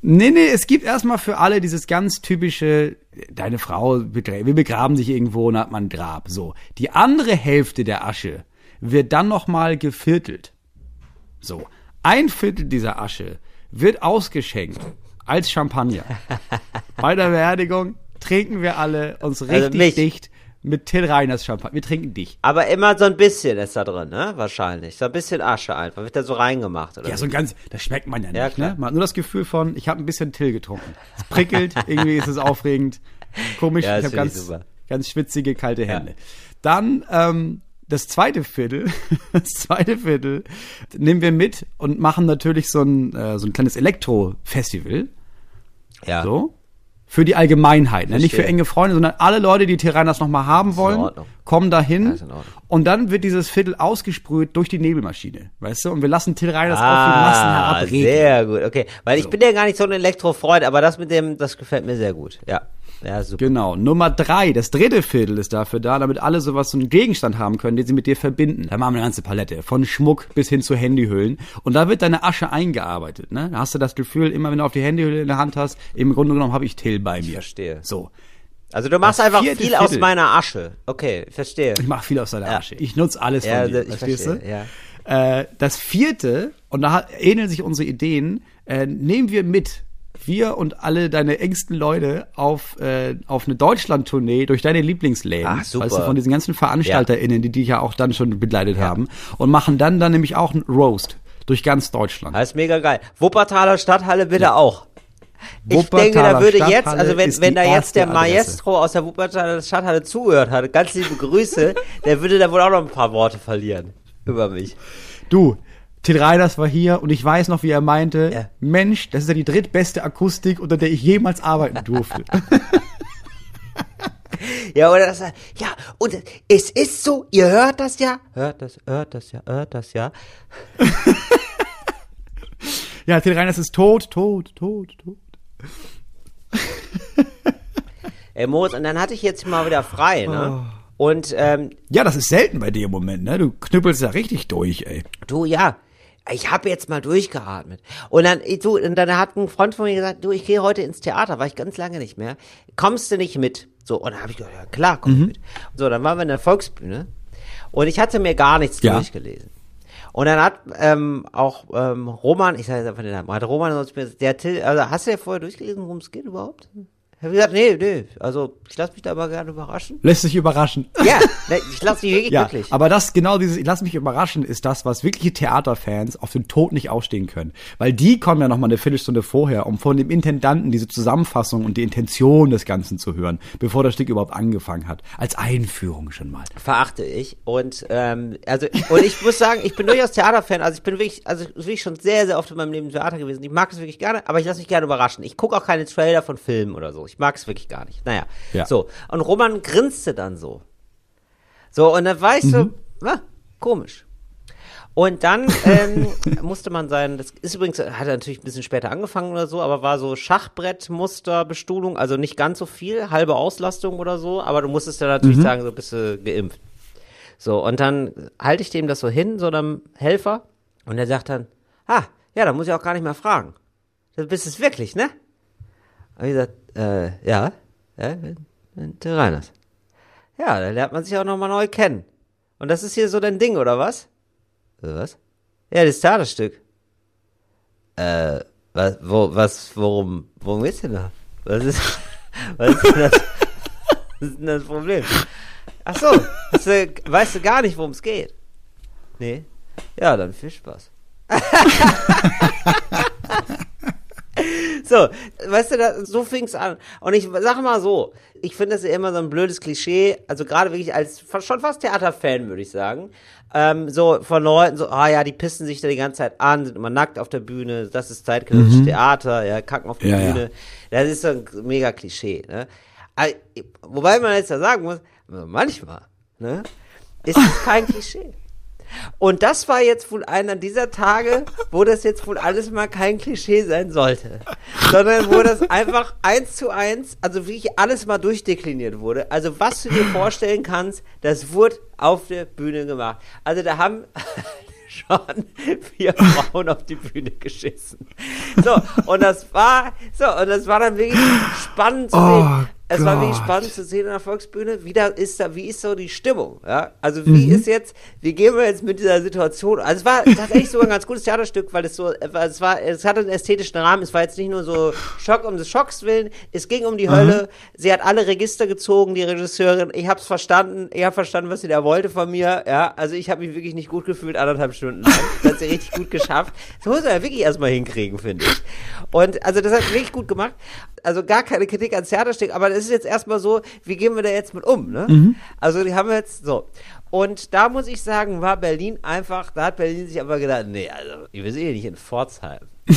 Nee, nee, es gibt erstmal für alle dieses ganz typische, deine Frau, wir begraben dich irgendwo und hat man ein Grab. So. Die andere Hälfte der Asche wird dann nochmal geviertelt. So. Ein Viertel dieser Asche wird ausgeschenkt als Champagner. Bei der Beerdigung trinken wir alle uns richtig Also mich. dicht mit Till Reiners Champagner. Wir trinken dich. Aber immer so ein bisschen ist da drin, ne? Wahrscheinlich. So ein bisschen Asche einfach. Wird da so reingemacht, oder? Ja, so ein ganz, das schmeckt man ja nicht, Ja, klar. ne? Man hat nur das Gefühl von, ich habe ein bisschen Till getrunken. Es prickelt, irgendwie ist es aufregend, komisch, Ja, ich habe ganz, super. ganz schwitzige, kalte Hände. Dann, ähm, das zweite Viertel, das zweite Viertel nehmen wir mit und machen natürlich so ein, äh, so ein kleines Elektro-Festival, ja. so. Für die Allgemeinheit, ne? nicht für enge Freunde, sondern alle Leute, die Tyranners nochmal haben wollen, kommen dahin und dann wird dieses Viertel ausgesprüht durch die Nebelmaschine, weißt du? Und wir lassen Till Reiners auf die Massen Ah, herabregnen. sehr gut, okay. Weil ich bin ja gar nicht so ein Elektrofreund, aber das mit dem, das gefällt mir sehr gut, ja. Ja, super. Genau. Nummer drei, das dritte Viertel ist dafür da, damit alle sowas, so einen Gegenstand haben können, den sie mit dir verbinden. Da machen wir eine ganze Palette. Von Schmuck bis hin zu Handyhüllen. Und da wird deine Asche eingearbeitet, ne? Da hast du das Gefühl, immer wenn du auf die Handyhülle in der Hand hast, im Grunde genommen habe ich Till bei mir. Ich verstehe. So. Also du machst Das einfach viel aus Viertel. meiner Asche. Okay, verstehe. Ich mache viel aus deiner Ja. Asche. Ich nutze alles Ja, von dir, ich verstehst verstehe, du? ja. Äh, das vierte, und da ähneln sich unsere Ideen, äh, nehmen wir mit. Wir und alle deine engsten Leute auf, äh, auf eine Deutschland-Tournee durch deine Lieblingsläden. Ach, super. Weißt du, von diesen ganzen VeranstalterInnen, die dich ja auch dann schon begleitet haben. Und machen dann dann nämlich auch einen Roast durch ganz Deutschland. Das ist mega geil. Wuppertaler Stadthalle bitte auch. Ich Wuppertaler denke, da würde jetzt, also wenn, wenn da jetzt der erste Adresse. Maestro aus der Wuppertaler Stadthalle zugehört hat, ganz liebe Grüße, der würde da wohl auch noch ein paar Worte verlieren über mich. Du, Till Reiners war hier und ich weiß noch, wie er meinte, Ja. Mensch, das ist ja die drittbeste Akustik, unter der ich jemals arbeiten durfte. Ja, oder das, ja, und es ist so, ihr hört das ja, hört das, hört das ja, hört das ja. ja, Till Reiners ist tot, tot, tot, tot. Ey, Moritz, und dann hatte ich jetzt mal wieder frei, ne? Oh. Und, ähm, Ja, das ist selten bei dir im Moment, ne? Du knüppelst ja richtig durch, ey. Du, ja, ich habe jetzt mal durchgeatmet. Und dann, du, und dann hat ein Freund von mir gesagt, du, ich gehe heute ins Theater, war ich ganz lange nicht mehr. Kommst du nicht mit? So, und dann habe ich gesagt, ja klar, komm ich mit. Und so, dann waren wir in der Volksbühne und ich hatte mir gar nichts Ja. durchgelesen. Und dann hat ähm, auch ähm, Roman, ich sage jetzt einfach den Namen, hat Roman sonst mir, der Till, also hast du ja vorher durchgelesen, worum es geht überhaupt? Ich habe gesagt, nee, nee, also ich lasse mich da aber gerne überraschen. Lässt sich überraschen. Ja, ne, ich lasse mich wirklich Ja, glücklich. aber das, genau dieses, ich lass mich überraschen, ist das, was wirkliche Theaterfans auf den Tod nicht ausstehen können. Weil die kommen ja noch mal eine Viertelstunde vorher, um von dem Intendanten diese Zusammenfassung und die Intention des Ganzen zu hören, bevor das Stück überhaupt angefangen hat. Als Einführung schon mal. verachte ich und ähm, also und ich muss sagen, ich bin durchaus Theaterfan, also ich bin wirklich also wirklich schon sehr sehr oft in meinem Leben im Theater gewesen. Ich mag es wirklich gerne, aber ich lasse mich gerne überraschen. Ich gucke auch keine Trailer von Filmen oder so. Ich mag es wirklich gar nicht. Naja, Ja. so und Roman grinste dann so, so und dann war ich so, Mhm. ah, komisch. Und dann ähm, musste man sein, das ist übrigens, hat er natürlich ein bisschen später angefangen oder so, aber war so Schachbrettmusterbestuhlung, also nicht ganz so viel, halbe Auslastung oder so, aber du musstest ja natürlich Mhm. sagen, so bist du geimpft. So, und dann halte ich dem das so hin, so einem Helfer, und er sagt dann, ah, ja, da muss ich auch gar nicht mehr fragen. Du bist es wirklich, ne? Und ich gesagt, äh, ja, ja, bin Till Reiners. Ja, da lernt man sich auch nochmal neu kennen. Und das ist hier so dein Ding, oder was? Äh, Was? Ja, das Theaterstück. Äh, was, wo, was, worum, worum geht's denn da? Was ist, was ist denn das, was ist denn das Problem? Ach so, hast du, weißt du gar nicht, worum es geht? Nee? Ja, dann viel Spaß. So, weißt du, da, so fing's an. Und ich sag mal so, ich finde das ja immer so ein blödes Klischee, also gerade wirklich als schon fast Theaterfan, würde ich sagen. Ähm, so von Leuten so, ah ja, die pissen sich da die ganze Zeit an, sind immer nackt auf der Bühne, das ist zeitgenössisches Theater, ja, kacken auf der Ja, ja. Bühne. Das ist so ein mega Klischee, ne? Aber, wobei man jetzt ja sagen muss, manchmal, ne, ist es kein Klischee. Und das war jetzt wohl einer dieser Tage, wo das jetzt wohl alles mal kein Klischee sein sollte. Sondern wo das einfach eins zu eins, also wirklich alles mal durchdekliniert wurde. Also was du dir vorstellen kannst, das wurde auf der Bühne gemacht. Also da haben schon vier Frauen auf die Bühne geschissen. So, und das war, so, und das war dann wirklich spannend zu Oh Es war wirklich Gott. spannend zu sehen in der Volksbühne, wie da ist da, wie ist so die Stimmung, ja? Also wie ist jetzt, wie gehen wir jetzt mit dieser Situation? Also es war tatsächlich sogar ein ganz gutes Theaterstück, weil es so, es war, es hatte einen ästhetischen Rahmen, es war jetzt nicht nur so Schock um des Schocks willen, es ging um die Hölle, sie hat alle Register gezogen, die Regisseurin, ich hab's verstanden, ich hab verstanden, was sie da wollte von mir, ja? Also ich habe mich wirklich nicht gut gefühlt, anderthalb Stunden lang. Das hat sie richtig gut geschafft. Das muss man ja wirklich erstmal hinkriegen, finde ich. Und also das hat wirklich gut gemacht. Also gar keine Kritik ans Theaterstück, aber das ist jetzt erstmal so, wie gehen wir da jetzt mit um, ne? Also die haben wir jetzt so. Und da muss ich sagen, war Berlin einfach, da hat Berlin sich aber gedacht, nee, also, wir sind eh nicht in Pforzheim.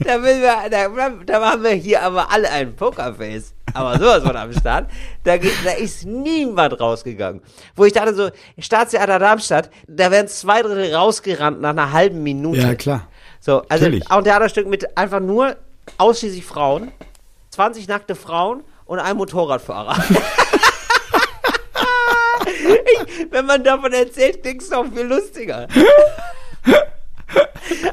da, wir, da, da machen wir hier aber alle ein Pokerface. Aber sowas von am Start. Da, geht, da ist niemand rausgegangen. Wo ich dachte so, Staatstheater Darmstadt, da werden zwei Drittel rausgerannt nach einer halben Minute. Ja, klar. So, also Natürlich. auch ein Theaterstück mit einfach nur ausschließlich Frauen, 20 nackte Frauen und ein Motorradfahrer. ich, wenn man davon erzählt, klingt es noch viel lustiger.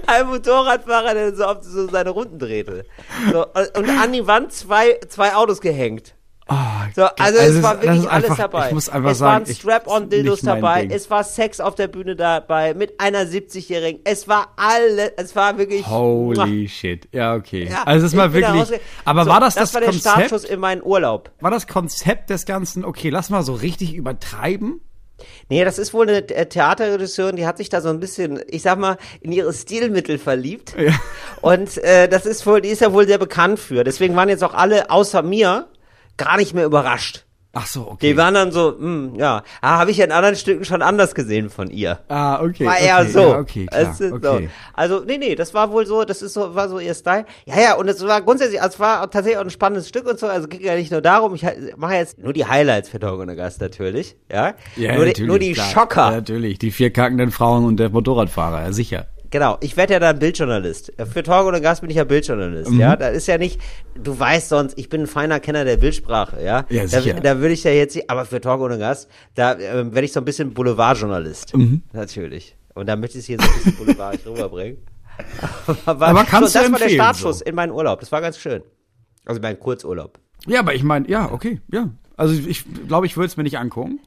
Ein Motorradfahrer, der so so seine Runden drehte. So, und an die Wand zwei, zwei Autos gehängt. Oh, So, also, es es war wirklich alles einfach- dabei. ich muss einfach es sagen, waren Strap-on-Dildos dabei, Ding. es war Sex auf der Bühne dabei mit einer 70-Jährigen. Es war alle, es war wirklich. Holy shit. Ja, okay. Ja, also es da wirklich. Aber So, war das das das, war der Konzept? Startschuss in meinen Urlaub. War das Konzept des Ganzen? Okay, lass mal so richtig übertreiben. Nee, das ist wohl eine äh, Theaterregisseurin, die hat sich da so ein bisschen, ich sag mal, in ihre Stilmittel verliebt. Ja. Und äh, das ist wohl, die ist ja wohl sehr bekannt für. Deswegen waren jetzt auch alle außer mir gar nicht mehr überrascht. Ach so, okay. Die waren dann so, hm, ja, ah, habe ich in anderen Stücken schon anders gesehen von ihr. ah, okay. War okay, eher so. Ja, okay, klar. Es ist okay. so. Also, nee, nee, das war wohl so, das ist so, war so ihr Style. Ja, ja, und es war grundsätzlich, also es war tatsächlich auch ein spannendes Stück und so, also ging ja nicht nur darum, ich mache jetzt nur die Highlights für Talk ohne Gast natürlich, ja. Ja, nur, die, natürlich, nur die klar. Schocker. Ja, natürlich, die vier kackenden Frauen und der Motorradfahrer, ja, sicher. Genau, ich werde ja dann Bildjournalist. Für Talk ohne Gast bin ich ja Bildjournalist, Mhm. ja. Da ist ja nicht, du weißt sonst, ich bin ein feiner Kenner der Bildsprache, ja. Ja, da, sicher. da würde ich ja jetzt, aber für Talk ohne Gast, da ähm, werde ich so ein bisschen Boulevardjournalist. Mhm. Natürlich. Und da möchte ich es hier so ein bisschen boulevardisch rüberbringen. Aber, Aber kannst so, du das war der Startschuss so. in meinen Urlaub. Das war ganz schön. Also mein Kurzurlaub. Ja, aber ich meine, ja, okay, ja. Also ich glaube, ich würde es mir nicht angucken.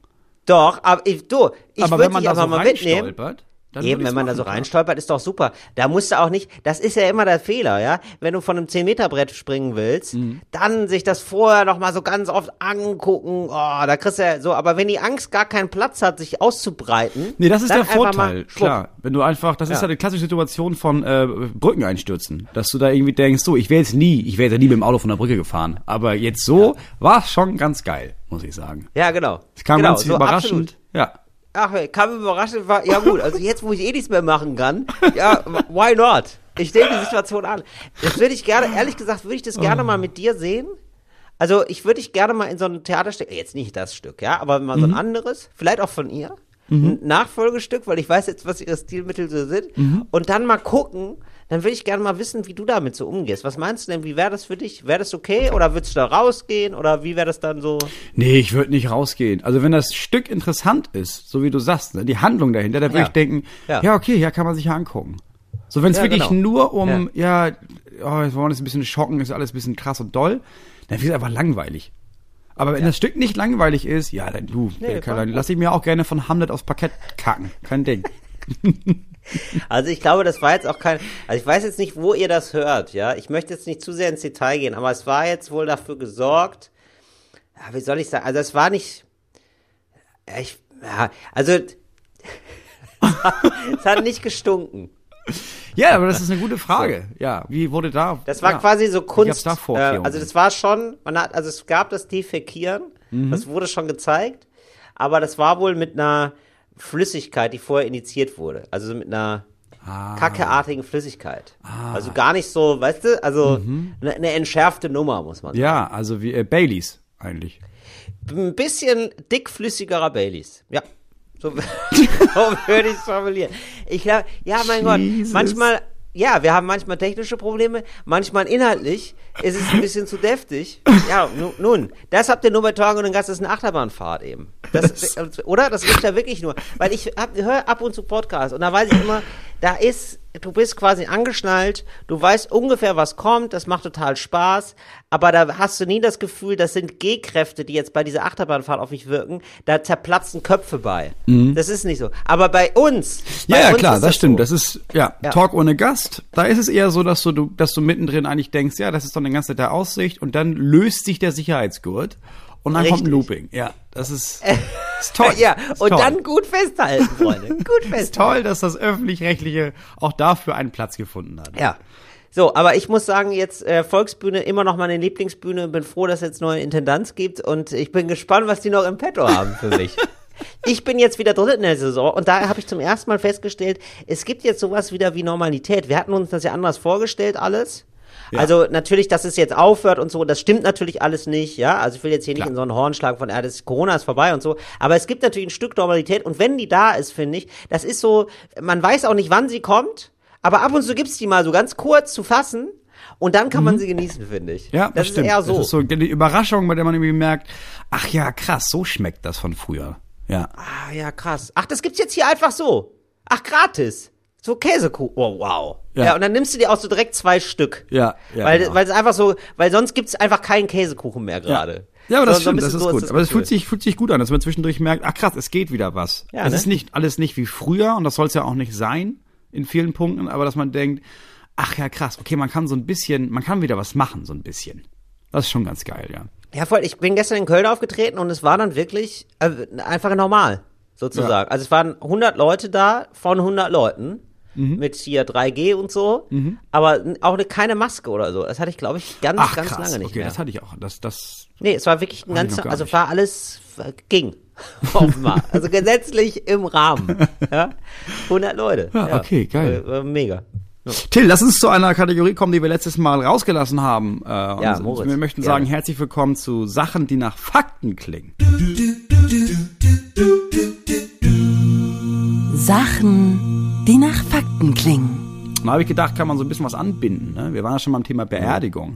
Doch, aber ich, du, ich würde dich da so aber mal mitnehmen. reinstolpert, dann Eben, wenn man da machen, so klar. reinstolpert, ist doch super. Da musst du auch nicht, das ist ja immer der Fehler, ja. Wenn du von einem 10-Meter-Brett springen willst, Mhm. dann sich das vorher noch mal so ganz oft angucken. Oh, da kriegst du ja so, aber wenn die Angst gar keinen Platz hat, sich auszubreiten. Nee, das ist der Vorteil, klar. Wenn du einfach, das ist Ja. ja die klassische Situation von äh, Brücken einstürzen, dass du da irgendwie denkst, so, ich wäre jetzt nie, ich wäre jetzt nie mit dem Auto von der Brücke gefahren, aber jetzt so war es schon ganz geil, muss ich sagen. Ja, genau. Es kam genau, ganz so überraschend. absolut. Ja. Ach, kam überraschend, war, ja gut, also jetzt, wo ich eh nichts mehr machen kann, ja, why not? Ich nehme die Situation an. Das würde ich gerne, ehrlich gesagt, würde ich das gerne mal mit dir sehen. Also, ich würde dich gerne mal in so ein Theaterstück, jetzt nicht das Stück, ja, aber mal so ein anderes, vielleicht auch von ihr, ein Nachfolgestück, weil ich weiß jetzt, was ihre Stilmittel so sind, und dann mal gucken, dann würde ich gerne mal wissen, wie du damit so umgehst. Was meinst du denn, wie wäre das für dich? Wäre das okay oder würdest du da rausgehen oder wie wäre das dann so? Nee, ich würde nicht rausgehen. Also wenn das Stück interessant ist, so wie du sagst, ne, die Handlung dahinter, dann würde Ja. ich denken, ja. Ja. okay, ja, kann man sich ja angucken. So, wenn es Ja, wirklich genau. nur um, ja, oh, jetzt wollen wir uns ein bisschen schocken, ist alles ein bisschen krass und doll, dann wird es einfach langweilig. Aber wenn das Stück nicht langweilig ist, ja, dann du, Nee, dann lass ich mir auch gerne von Hamlet aufs Parkett kacken. Kein Ding. Also ich glaube, das war jetzt auch kein, also ich weiß jetzt nicht, wo ihr das hört, ja. Ich möchte jetzt nicht zu sehr ins Detail gehen, aber es war jetzt wohl dafür gesorgt, ja, wie soll ich sagen, also es war nicht, ja, ich, ja, also es hat nicht gestunken. Ja, aber das ist eine gute Frage. Ja, wie wurde da? Das war ja. quasi so Kunst. da äh, also das war schon, man hat, also es gab das Defekieren, Mhm. das wurde schon gezeigt, aber das war wohl mit einer Flüssigkeit, die vorher initiiert wurde. Also mit einer Ah. kackeartigen Flüssigkeit. Also gar nicht so, weißt du, also eine, eine entschärfte Nummer, muss man sagen. Mhm. Ja, also wie äh, Baileys eigentlich. Ein bisschen dickflüssigerer Baileys. Ja. So, so würde ich es formulieren. Ich glaube, ja, mein Gott, Jesus. manchmal, ja, wir haben manchmal technische Probleme, manchmal inhaltlich ist es ein bisschen zu deftig. Ja, nu, nun, das habt ihr nur bei Torgen und den Gast, das ist eine Achterbahnfahrt eben. Das, oder? Das ist ja wirklich nur. Weil ich höre ab und zu Podcasts und da weiß ich immer, da ist, du bist quasi angeschnallt, du weißt ungefähr, was kommt, das macht total Spaß, aber da hast du nie das Gefühl, das sind G-Kräfte, die jetzt bei dieser Achterbahnfahrt auf mich wirken, da zerplatzen Köpfe bei. Das ist nicht so. Aber bei uns, Ja, bei ja, uns klar, ist das, stimmt. So. Das ist, ja, Ja. Talk ohne Gast. Da ist es eher so, dass du, du, dass du mittendrin eigentlich denkst, ja, das ist doch eine ganze Zeit der Aussicht und dann löst sich der Sicherheitsgurt und dann kommt ein Richtig. Looping. Ja, das ist, ist toll. ja, ist und toll. dann gut festhalten, Freunde. Gut ist festhalten. toll, dass das Öffentlich-Rechtliche auch dafür einen Platz gefunden hat. Ja. So, aber ich muss sagen, jetzt äh, Volksbühne immer noch meine Lieblingsbühne. Bin froh, dass es jetzt neue Intendanz gibt und ich bin gespannt, was die noch im Petto haben für mich. Ich bin jetzt wieder drin in der Saison und da habe ich zum ersten Mal festgestellt, es gibt jetzt sowas wieder wie Normalität. Wir hatten uns das ja anders vorgestellt alles. Also natürlich, dass es jetzt aufhört und so, das stimmt natürlich alles nicht, ja. Also ich will jetzt hier nicht Klar. in so einen Horn schlagen von, ja, das Corona ist vorbei und so. Aber es gibt natürlich ein Stück Normalität und wenn die da ist, finde ich, das ist so, man weiß auch nicht, wann sie kommt, aber ab und zu gibt's die mal so ganz kurz zu fassen. Und dann kann man sie genießen, finde ich. Ja, das, das stimmt. ist eher so. Das ist so die Überraschung, bei der man irgendwie merkt, ach ja, krass, so schmeckt das von früher. Ja. Ah, ja, krass. Ach, das gibt's jetzt hier einfach so. Ach, gratis. So Käsekuchen. Oh, wow. Ja. Ja. und dann nimmst du dir auch so direkt zwei Stück. Ja, ja, Weil, genau. weil es einfach so, weil sonst gibt's einfach keinen Käsekuchen mehr gerade. Ja, aber das So- stimmt, das ist so gut. das aber es fühlt sich, fühlt sich gut an, dass man zwischendurch merkt, ach krass, es geht wieder was. Ja, es ne? ist nicht alles nicht wie früher und das soll es ja auch nicht sein in vielen Punkten, aber dass man denkt, ach ja krass, okay, man kann so ein bisschen, man kann wieder was machen, so ein bisschen. Das ist schon ganz geil, ja. Ja, voll. Ich bin gestern in Köln aufgetreten und es war dann wirklich äh, einfach normal, sozusagen. Also es waren 100 Leute da von 100 Leuten mit hier 3G und so, aber n- auch ne, keine Maske oder so. Das hatte ich, glaube ich, ganz, Ach ganz krass, lange nicht okay, mehr. das hatte ich auch. Das, das, Nee, es war wirklich ein ganz, also nicht. war alles, äh, ging. Offenbar. also gesetzlich im Rahmen. Ja? 100 Leute. Ja, okay, geil. Äh, war mega. Till, lass uns zu einer Kategorie kommen, die wir letztes Mal rausgelassen haben. Äh, Ja, und Moritz, wir möchten gerne. sagen, herzlich willkommen zu Sachen, die nach Fakten klingen. Sachen, die nach Fakten klingen. Da habe ich gedacht, kann man so ein bisschen was anbinden. Ne? Wir waren ja schon beim Thema Beerdigung.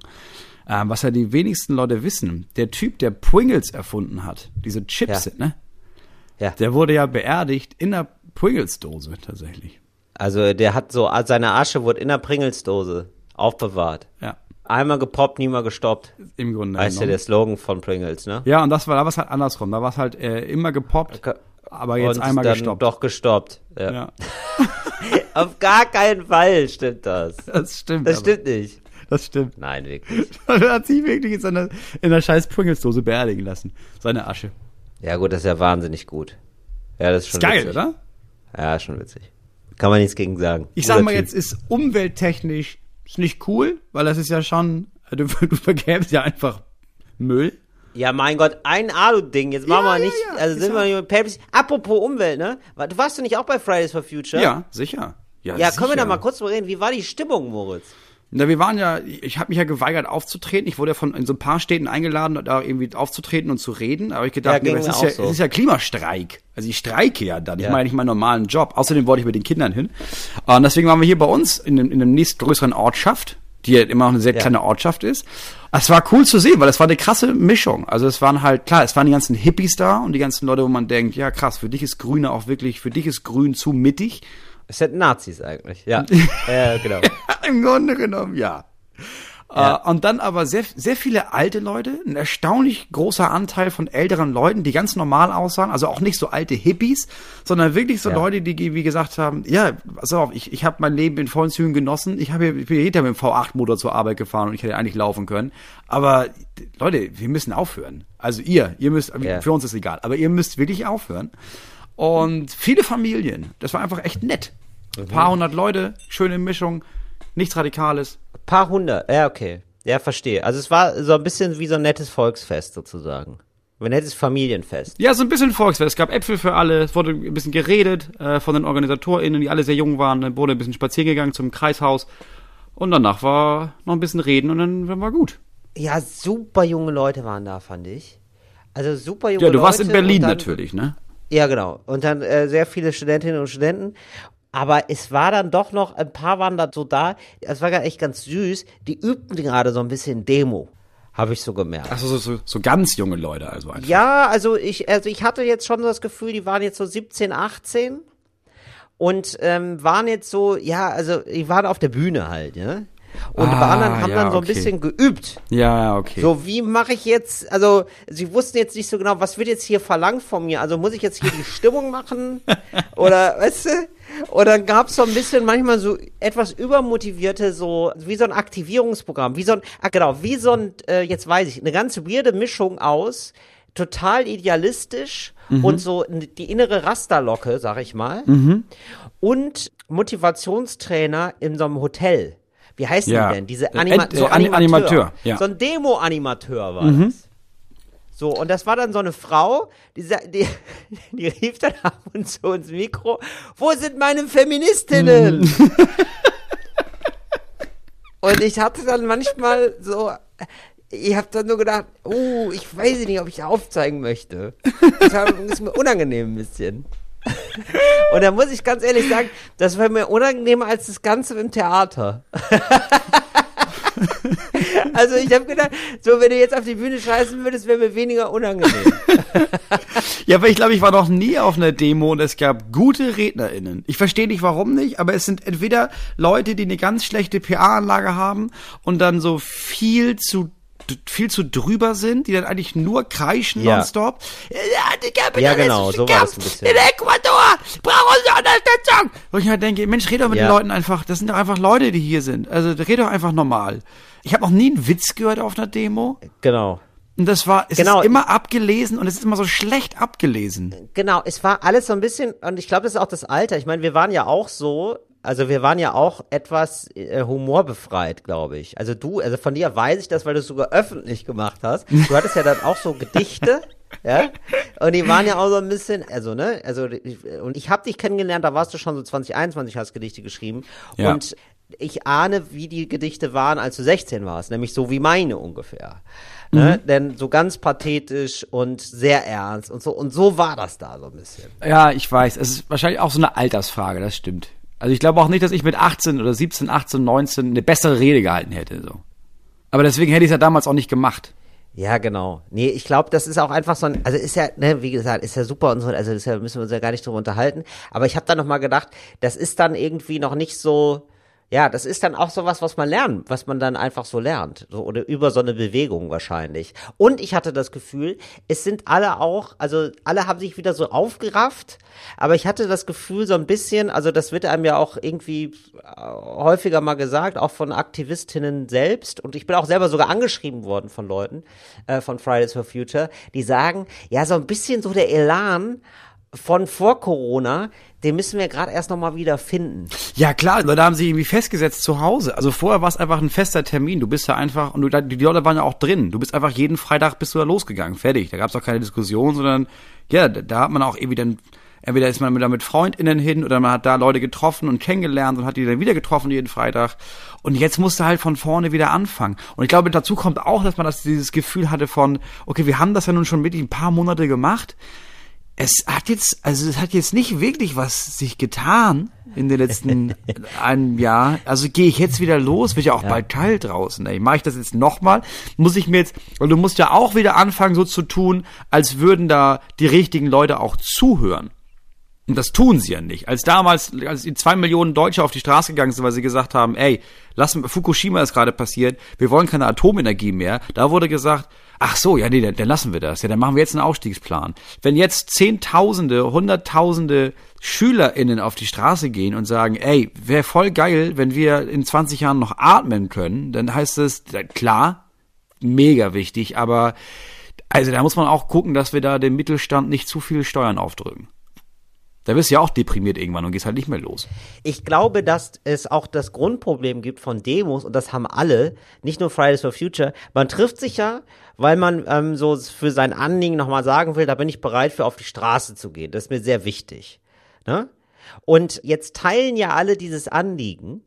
Ähm, was ja die wenigsten Leute wissen, der Typ, der Pringles erfunden hat, diese Chips, Ja. ne? Ja. Der wurde ja beerdigt in der Pringles-Dose tatsächlich. Also der hat so, seine Asche wurde in der Pringles-Dose aufbewahrt. Ja, Einmal gepoppt, nie mal gestoppt. im Grunde. Heißt ja genommen. der Slogan von Pringles, ne? ja, und das war, da war es halt andersrum. Da war es halt äh, immer gepoppt, Okay. aber jetzt Und einmal dann gestoppt. doch gestoppt. Ja. Ja, Auf gar keinen Fall stimmt das. das stimmt. Das stimmt nicht. Das stimmt. Nein, wirklich. Er hat sich wirklich in, seiner, in der scheiß Pringles-Dose beerdigen lassen. Seine Asche. Ja gut, das ist ja wahnsinnig gut. Ja, das ist schon Ist geil, witzig. oder? Ja, schon witzig. Kann man nichts gegen sagen. Ich Guter sag mal Typ. jetzt, ist umwelttechnisch ist nicht cool, weil das ist ja schon, du, du vergäbst ja einfach Müll. Ja, mein Gott, ein Alu-Ding. Jetzt machen Ja, wir ja, nicht, ja, also ist sind wir ja- nicht mit Pepsi. Apropos Umwelt, ne? Du warst du nicht auch bei Fridays for Future? Ja, sicher. Ja, können wir da mal kurz drüber reden? Wie war die Stimmung, Moritz? Na, wir waren ja, ich habe mich ja geweigert aufzutreten. Ich wurde ja von in so ein paar Städten eingeladen, da irgendwie aufzutreten und zu reden. Aber ich gedacht, Ja, nee, es, ist ja, so. es ist ja Klimastreik. Also ich streike ja dann. Ich Ja. meine nicht meinen normalen Job. Außerdem wollte ich mit den Kindern hin. Und deswegen waren wir hier bei uns in, dem, in der nächstgrößeren Ortschaft, die ja immer noch eine sehr kleine Ortschaft ist. Es war cool zu sehen, weil es war eine krasse Mischung. Also es waren halt, klar, es waren die ganzen Hippies da und die ganzen Leute, wo man denkt, ja krass, für dich ist Grüne auch wirklich, für dich ist Grün zu mittig. Es sind Nazis eigentlich. Ja, ja genau. Im Grunde genommen, ja. Ja. Äh, und dann aber sehr, sehr viele alte Leute, ein erstaunlich großer Anteil von älteren Leuten, die ganz normal aussahen, also auch nicht so alte Hippies, sondern wirklich so Ja. Leute, die wie gesagt haben, ja, pass auf, ich, ich habe mein Leben in vollen Zügen genossen, ich, hab hier, ich bin Tag mit dem V8-Motor zur Arbeit gefahren und ich hätte eigentlich laufen können, aber Leute, wir müssen aufhören. Also ihr, ihr müsst, Ja. für uns ist egal, aber ihr müsst wirklich aufhören. Und viele Familien, das war einfach echt nett. Ein paar hundert Leute, schöne Mischung, nichts Radikales. Paar hundert, ja, okay. Ja, verstehe. Also es war so ein bisschen wie so ein nettes Volksfest sozusagen. Ein nettes Familienfest. Ja, so ein bisschen Volksfest. Es gab Äpfel für alle, es wurde ein bisschen geredet äh, von den OrganisatorInnen, die alle sehr jung waren. Dann wurde ein bisschen spazieren gegangen zum Kreishaus. Und danach war noch ein bisschen reden und dann, war gut. Ja, super junge Leute waren da, fand ich. Also super junge Ja, du Leute. warst in Berlin dann, natürlich, ne? Ja, genau. Und dann äh, sehr viele Studentinnen und Studenten. Aber es war dann doch noch, ein paar waren da so da, es war gar echt ganz süß, die übten gerade so ein bisschen Demo, habe ich so gemerkt. Achso, so, so, so ganz junge Leute also einfach. Ja, also ich, also ich hatte jetzt schon das Gefühl, die waren jetzt so 17, 18 und ähm, waren jetzt so, ja, also die waren auf der Bühne halt, ja. Und die Ah, anderen haben ja, dann so ein okay. bisschen geübt. Ja, ja, okay. So, wie mache ich jetzt, also sie wussten jetzt nicht so genau, was wird jetzt hier verlangt von mir? Also muss ich jetzt hier die Stimmung machen? Oder, weißt du? Und dann gab es so ein bisschen manchmal so etwas übermotivierte, so wie so ein Aktivierungsprogramm, wie so ein, ah, genau, wie so ein, äh, jetzt weiß ich, eine ganz weirde Mischung aus total idealistisch und so die innere Rasterlocke, sag ich mal, und Motivationstrainer in so einem Hotel. Wie heißen Ja. die denn? Diese Äh, Anima so äh, Ani- Animateur, ja. So ein Demo-Animateur war das. So, und das war dann so eine Frau, die, die, die rief dann ab und zu ins Mikro, wo sind meine Feministinnen? und ich hatte dann manchmal so, ich habe dann nur gedacht, oh, ich weiß nicht, ob ich aufzeigen möchte. Das war- ist mir unangenehm ein bisschen. Und da muss ich ganz ehrlich sagen, das war mir unangenehmer als das Ganze im Theater. also ich habe gedacht, so wenn du jetzt auf die Bühne scheißen würdest, wäre mir weniger unangenehm. ja, aber ich glaube, ich war noch nie auf einer Demo und es gab gute RednerInnen. Ich verstehe nicht, warum nicht, aber es sind entweder Leute, die eine ganz schlechte PA-Anlage haben und dann so viel zu viel zu drüber sind, die dann eigentlich nur kreischen ja. nonstop. Ja, genau, so war das ein bisschen. In Ecuador brauchen sie Unterstützung. Wo ich halt denke, Mensch, red doch mit ja. den Leuten einfach. Das sind doch einfach Leute, die hier sind. Also red doch einfach normal. Ich habe noch nie einen Witz gehört auf einer Demo. Genau. Und das war, es genau. ist immer abgelesen und es ist immer so schlecht abgelesen. Genau, es war alles so ein bisschen, und ich glaube, das ist auch das Alter. Ich meine, wir waren ja auch so, also wir waren ja auch etwas äh, humorbefreit, glaube ich. Also du, also von dir weiß ich das, weil du es sogar öffentlich gemacht hast. Du hattest ja dann auch so Gedichte, ja, und die waren ja auch so ein bisschen, also ne, also und ich habe dich kennengelernt, da warst du schon so 2021, hast Gedichte geschrieben ja. und ich ahne, wie die Gedichte waren, als du 16 warst, nämlich so wie meine ungefähr. Ne? Mhm. Denn so ganz pathetisch und sehr ernst und so und so war das da so ein bisschen. Ja, ich weiß. Es ist wahrscheinlich auch so eine Altersfrage, das stimmt. Also ich glaube auch nicht, dass ich mit 18 oder 17, 18, 19 eine bessere Rede gehalten hätte. So. Aber deswegen hätte ich es ja damals auch nicht gemacht. Ja, genau. Nee, ich glaube, das ist auch einfach so ein, also ist ja, ne, wie gesagt, ist ja super und so, also das müssen wir uns ja gar nicht drüber unterhalten. Aber ich habe da noch mal gedacht, das ist dann irgendwie noch nicht so, ja, das ist dann auch sowas, was man lernt, was man dann einfach so lernt. So, oder über so eine Bewegung wahrscheinlich. Und ich hatte das Gefühl, es sind alle auch, also alle haben sich wieder so aufgerafft, aber ich hatte das Gefühl so ein bisschen, also das wird einem ja auch irgendwie äh, häufiger mal gesagt, auch von Aktivistinnen selbst. Und ich bin auch selber sogar angeschrieben worden von Leuten, äh, von Fridays for Future, die sagen, ja, so ein bisschen so der Elan von vor Corona, den müssen wir gerade erst noch mal wieder finden. Ja klar, Leute haben sich irgendwie festgesetzt zu Hause. Also vorher war es einfach ein fester Termin. Du bist ja einfach, und du, die Leute waren ja auch drin. Du bist einfach jeden Freitag bist du da losgegangen. Fertig. Da gab es auch keine Diskussion, sondern ja, da hat man auch irgendwie dann, entweder ist man da mit FreundInnen hin oder man hat da Leute getroffen und kennengelernt und hat die dann wieder getroffen jeden Freitag. Und jetzt musste halt von vorne wieder anfangen. Und ich glaube, dazu kommt auch, dass man das, dieses Gefühl hatte von, okay, wir haben das ja nun schon wirklich ein paar Monate gemacht es hat jetzt, also es hat jetzt nicht wirklich was sich getan in den letzten einem Jahr. Also gehe ich jetzt wieder los, wird ja auch ja. bald kalt draußen. Ey. Mache ich das jetzt nochmal? Muss ich mir jetzt, weil du musst ja auch wieder anfangen, so zu tun, als würden da die richtigen Leute auch zuhören. Und das tun sie ja nicht. Als damals, als die zwei Millionen Deutsche auf die Straße gegangen sind, weil sie gesagt haben, ey, lass Fukushima ist gerade passiert, wir wollen keine Atomenergie mehr, da wurde gesagt, ach so, ja, nee, dann, dann lassen wir das. Ja, dann machen wir jetzt einen Ausstiegsplan. Wenn jetzt Zehntausende, Hunderttausende SchülerInnen auf die Straße gehen und sagen, ey, wäre voll geil, wenn wir in 20 Jahren noch atmen können, dann heißt es, klar, mega wichtig, aber also da muss man auch gucken, dass wir da dem Mittelstand nicht zu viel Steuern aufdrücken. Da wirst du ja auch deprimiert irgendwann und gehst halt nicht mehr los. Ich glaube, dass es auch das Grundproblem gibt von Demos, und das haben alle, nicht nur Fridays for Future. Man trifft sich ja, weil man ähm, so für sein Anliegen nochmal sagen will, da bin ich bereit für auf die Straße zu gehen. Das ist mir sehr wichtig. Ne? Und jetzt teilen ja alle dieses Anliegen.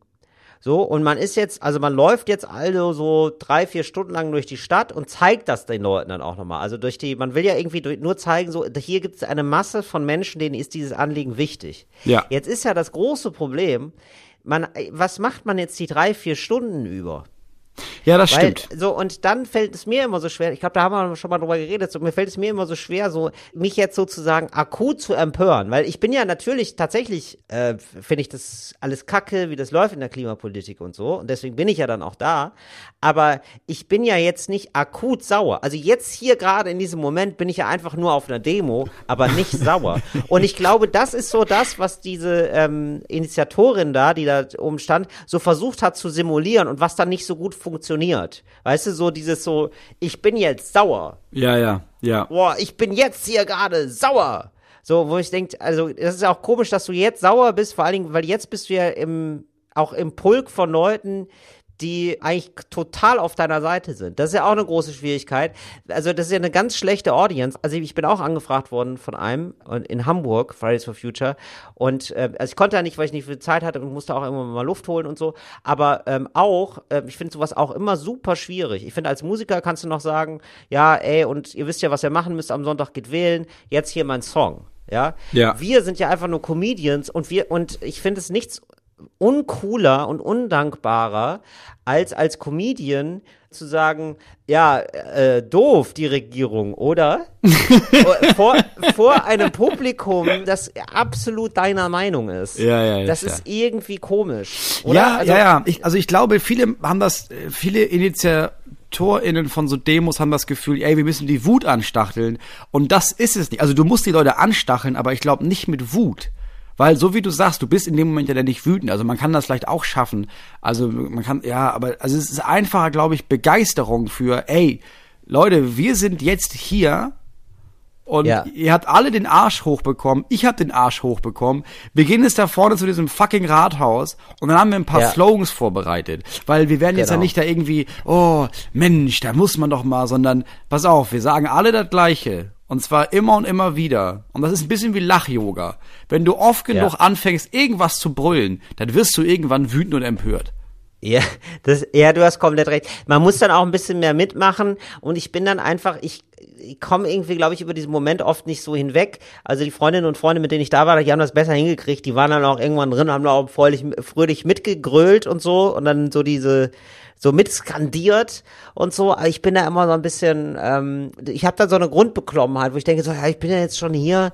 So, und man ist jetzt, also man läuft jetzt also so drei, vier Stunden lang durch die Stadt und zeigt das den Leuten dann auch nochmal. Also durch die, man will ja irgendwie durch, nur zeigen, so, hier gibt es eine Masse von Menschen, denen ist dieses Anliegen wichtig. Ja. Jetzt ist ja das große Problem, man, was macht man jetzt die drei, vier Stunden über? Ja, das Weil, stimmt. So, und dann fällt es mir immer so schwer, ich glaube, da haben wir schon mal drüber geredet, so, mir fällt es mir immer so schwer, so mich jetzt sozusagen akut zu empören. Weil ich bin ja natürlich tatsächlich, äh, finde ich das alles kacke, wie das läuft in der Klimapolitik und so. Und deswegen bin ich ja dann auch da. Aber ich bin ja jetzt nicht akut sauer. Also jetzt hier gerade in diesem Moment bin ich ja einfach nur auf einer Demo, aber nicht sauer. Und ich glaube, das ist so das, was diese ähm, Initiatorin da, die da oben stand, so versucht hat zu simulieren und was dann nicht so gut funktioniert. Weißt du, so dieses so, ich bin jetzt sauer. Ja, ja, ja. Boah, ich bin jetzt hier gerade sauer. So, wo ich denke, also, das ist auch komisch, dass du jetzt sauer bist, vor allen Dingen, weil jetzt bist du ja im, auch im Pulk von Leuten, die eigentlich total auf deiner Seite sind. Das ist ja auch eine große Schwierigkeit. Also das ist ja eine ganz schlechte Audience. Also ich bin auch angefragt worden von einem in Hamburg, Fridays for Future. Und äh, also ich konnte ja nicht, weil ich nicht viel Zeit hatte und musste auch immer mal Luft holen und so. Aber ähm, auch, äh, ich finde sowas auch immer super schwierig. Ich finde, als Musiker kannst du noch sagen, ja, ey, und ihr wisst ja, was ihr machen müsst, am Sonntag geht wählen, jetzt hier mein Song. Ja? ja. Wir sind ja einfach nur Comedians und wir, und ich finde es nichts uncooler und undankbarer, als als Comedian zu sagen, ja, äh, doof, die Regierung, oder? vor, vor einem Publikum, das absolut deiner Meinung ist. Ja, ja, ja, Das klar. ist irgendwie komisch, oder? Ja, also, ja, ja. Ich, also ich glaube, viele haben das, äh, viele InitiatorInnen von so Demos haben das Gefühl, ey, wir müssen die Wut anstacheln. Und das ist es nicht. Also du musst die Leute anstacheln, aber ich glaube nicht mit Wut. Weil so wie du sagst, du bist in dem Moment ja dann nicht wütend. Also man kann das vielleicht auch schaffen. Also man kann, ja, aber also es ist einfacher, glaube ich, Begeisterung für, ey, Leute, wir sind jetzt hier und Ja. ihr habt alle den Arsch hochbekommen. Ich hab den Arsch hochbekommen. Wir gehen jetzt da vorne zu diesem fucking Rathaus und dann haben wir ein paar Ja. Slogans vorbereitet. Weil wir werden jetzt ja Genau. nicht da irgendwie, oh, Mensch, da muss man doch mal, sondern pass auf, wir sagen alle das Gleiche. Und zwar immer und immer wieder. Und das ist ein bisschen wie Lach-Yoga. Wenn du oft genug Ja. anfängst, irgendwas zu brüllen, dann wirst du irgendwann wütend und empört. Ja, das, ja, du hast komplett recht. Man muss dann auch ein bisschen mehr mitmachen und ich bin dann einfach, ich, ich komme irgendwie, glaube ich, über diesen Moment oft nicht so hinweg. Also die Freundinnen und Freunde, mit denen ich da war, die haben das besser hingekriegt. Die waren dann auch irgendwann drin, haben da auch fröhlich, fröhlich mitgegrölt und so und dann so diese so mitskandiert und so. Aber Ich bin da immer so ein bisschen, ähm, ich habe da so eine Grundbeklommenheit, wo ich denke so, ja, ich bin ja jetzt schon hier,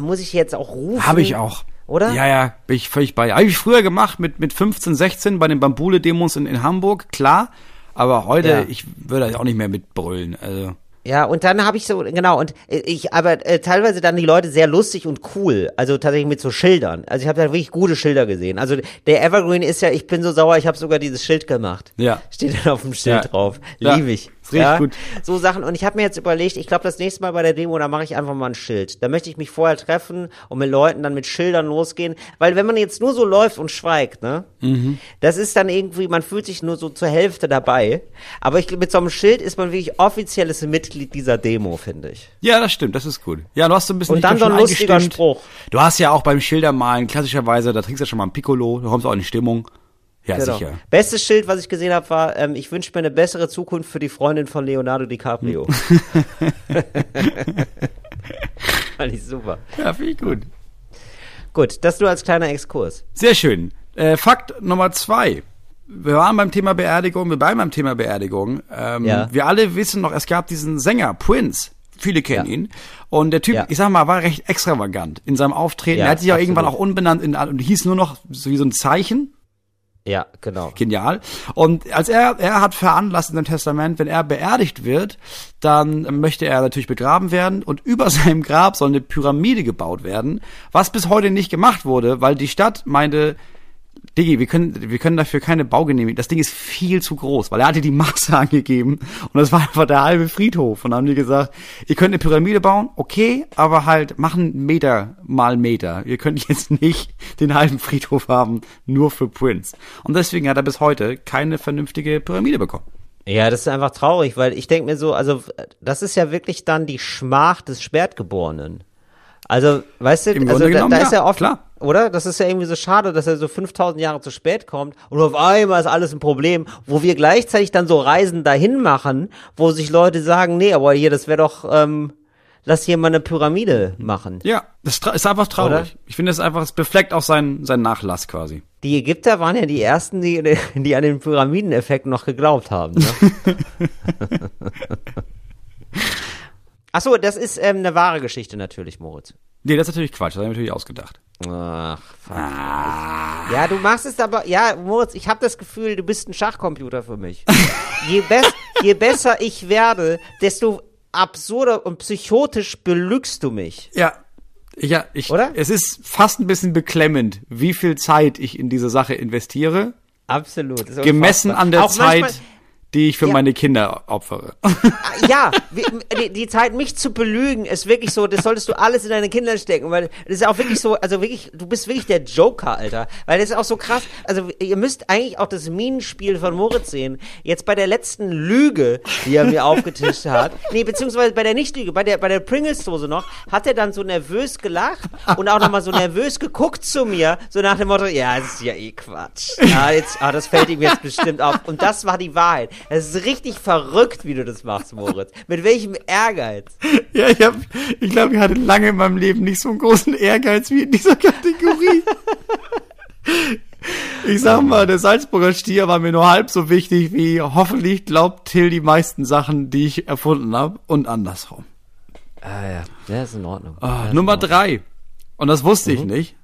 muss ich jetzt auch rufen? Habe ich auch. Oder? Ja, ja, bin ich völlig bei. Habe ich früher gemacht mit, mit 15, 16 bei den Bambule-Demos in, in Hamburg, klar. Aber heute, Ja. ich würde auch nicht mehr mitbrüllen. Also. Ja, und dann habe ich so, genau, und ich, aber äh, teilweise dann die Leute sehr lustig und cool, also tatsächlich mit so Schildern. Also ich habe da wirklich gute Schilder gesehen. Also der Evergreen ist ja, ich bin so sauer, ich habe sogar dieses Schild gemacht. Ja. Steht dann auf dem Schild Ja. drauf. Ja. Liebe ich. Ist richtig ja, gut. So Sachen. Und ich habe mir jetzt überlegt, ich glaube, das nächste Mal bei der Demo, da mache ich einfach mal ein Schild. Da möchte ich mich vorher treffen und mit Leuten dann mit Schildern losgehen. Weil wenn man jetzt nur so läuft und schweigt, ne, Mhm. das ist dann irgendwie, man fühlt sich nur so zur Hälfte dabei. Aber ich, mit so einem Schild ist man wirklich offizielles Mitglied dieser Demo, finde ich. Ja, das stimmt, das ist gut. Ja, du hast so ein bisschen Und dann so ein lustiger. Spruch. Du hast ja auch beim Schildermalen klassischerweise, da trinkst du ja schon mal ein Piccolo, du kommst auch in die Stimmung. Ja, Genau. sicher. Bestes Schild, was ich gesehen habe, war, ähm, ich wünsche mir eine bessere Zukunft für die Freundin von Leonardo DiCaprio. Fand ich super. Ja, finde ich gut. Gut, das nur als kleiner Exkurs. Sehr schön. Äh, Fakt Nummer zwei. Wir waren beim Thema Beerdigung, wir bleiben beim Thema Beerdigung. Ähm, Ja. Wir alle wissen noch, es gab diesen Sänger, Prince. Viele kennen Ja. ihn. Und der Typ, Ja. ich sag mal, war recht extravagant in seinem Auftreten. Ja, er hat sich auch absolut. irgendwann auch unbenannt in, und hieß nur noch so wie so ein Zeichen. Ja, genau. Genial. Und als er, er hat veranlasst in seinem Testament, wenn er beerdigt wird, dann möchte er natürlich begraben werden und über seinem Grab soll eine Pyramide gebaut werden, was bis heute nicht gemacht wurde, weil die Stadt meinte, Diggi, wir können, wir können dafür keine Baugenehmigung. Das Ding ist viel zu groß, weil er hatte die Maße angegeben und das war einfach der halbe Friedhof. Und dann haben die gesagt, ihr könnt eine Pyramide bauen, okay, aber halt machen Meter mal Meter. Ihr könnt jetzt nicht den halben Friedhof haben, nur für Prince. Und deswegen hat er bis heute keine vernünftige Pyramide bekommen. Ja, das ist einfach traurig, weil ich denke mir so, also das ist ja wirklich dann die Schmach des Spätgeborenen. Also, weißt du, Im also da, genommen, da ist ja, ja oft, klar. Oder? Das ist ja irgendwie so schade, dass er so 5000 Jahre zu spät kommt und auf einmal ist alles ein Problem, wo wir gleichzeitig dann so Reisen dahin machen, wo sich Leute sagen, nee, aber hier, das wäre doch, ähm, lass hier mal eine Pyramide machen. Ja, das ist einfach traurig. Oder? Ich finde es einfach, es befleckt auch seinen, seinen Nachlass quasi. Die Ägypter waren ja die ersten, die, die an den Pyramideneffekt noch geglaubt haben. Ne? Ach so, das ist ähm, eine wahre Geschichte natürlich, Moritz. Nee, das ist natürlich Quatsch, das habe ich natürlich ausgedacht. Ach, fuck. Ja, du machst es aber, ja, Moritz, ich habe das Gefühl, du bist ein Schachcomputer für mich. je, bess, je besser ich werde, desto absurder und psychotisch belügst du mich. Ja. Ja, ich, Oder? es ist fast ein bisschen beklemmend, wie viel Zeit ich in diese Sache investiere, Absolut. gemessen an der Auch Zeit, manchmal- die ich für Ja. meine Kinder opfere. Ah, ja, die, die Zeit, mich zu belügen, ist wirklich so, das solltest du alles in deine Kinder stecken, weil das ist auch wirklich so, also wirklich, du bist wirklich der Joker, Alter. Weil das ist auch so krass, also ihr müsst eigentlich auch das Minenspiel von Moritz sehen. Jetzt bei der letzten Lüge, die er mir aufgetischt hat, nee, beziehungsweise bei der Nicht-Lüge, bei der, bei der Pringles-Dose noch, hat er dann so nervös gelacht und auch nochmal so nervös geguckt zu mir, so nach dem Motto, ja, das ist ja eh Quatsch. Ja, jetzt, ah, das fällt ihm jetzt bestimmt auf. Und das war die Wahrheit. Es ist richtig verrückt, wie du das machst, Moritz. Mit welchem Ehrgeiz. ja, ich hab, ich glaube, ich hatte lange in meinem Leben nicht so einen großen Ehrgeiz wie in dieser Kategorie. Ich sag mal, der Salzburger Stier war mir nur halb so wichtig wie hoffentlich glaubt Till die meisten Sachen, die ich erfunden habe und andersrum. Ah ja, der ist in Ordnung. Ah, ist Nummer Ordnung. drei. Und das wusste Mhm. ich nicht.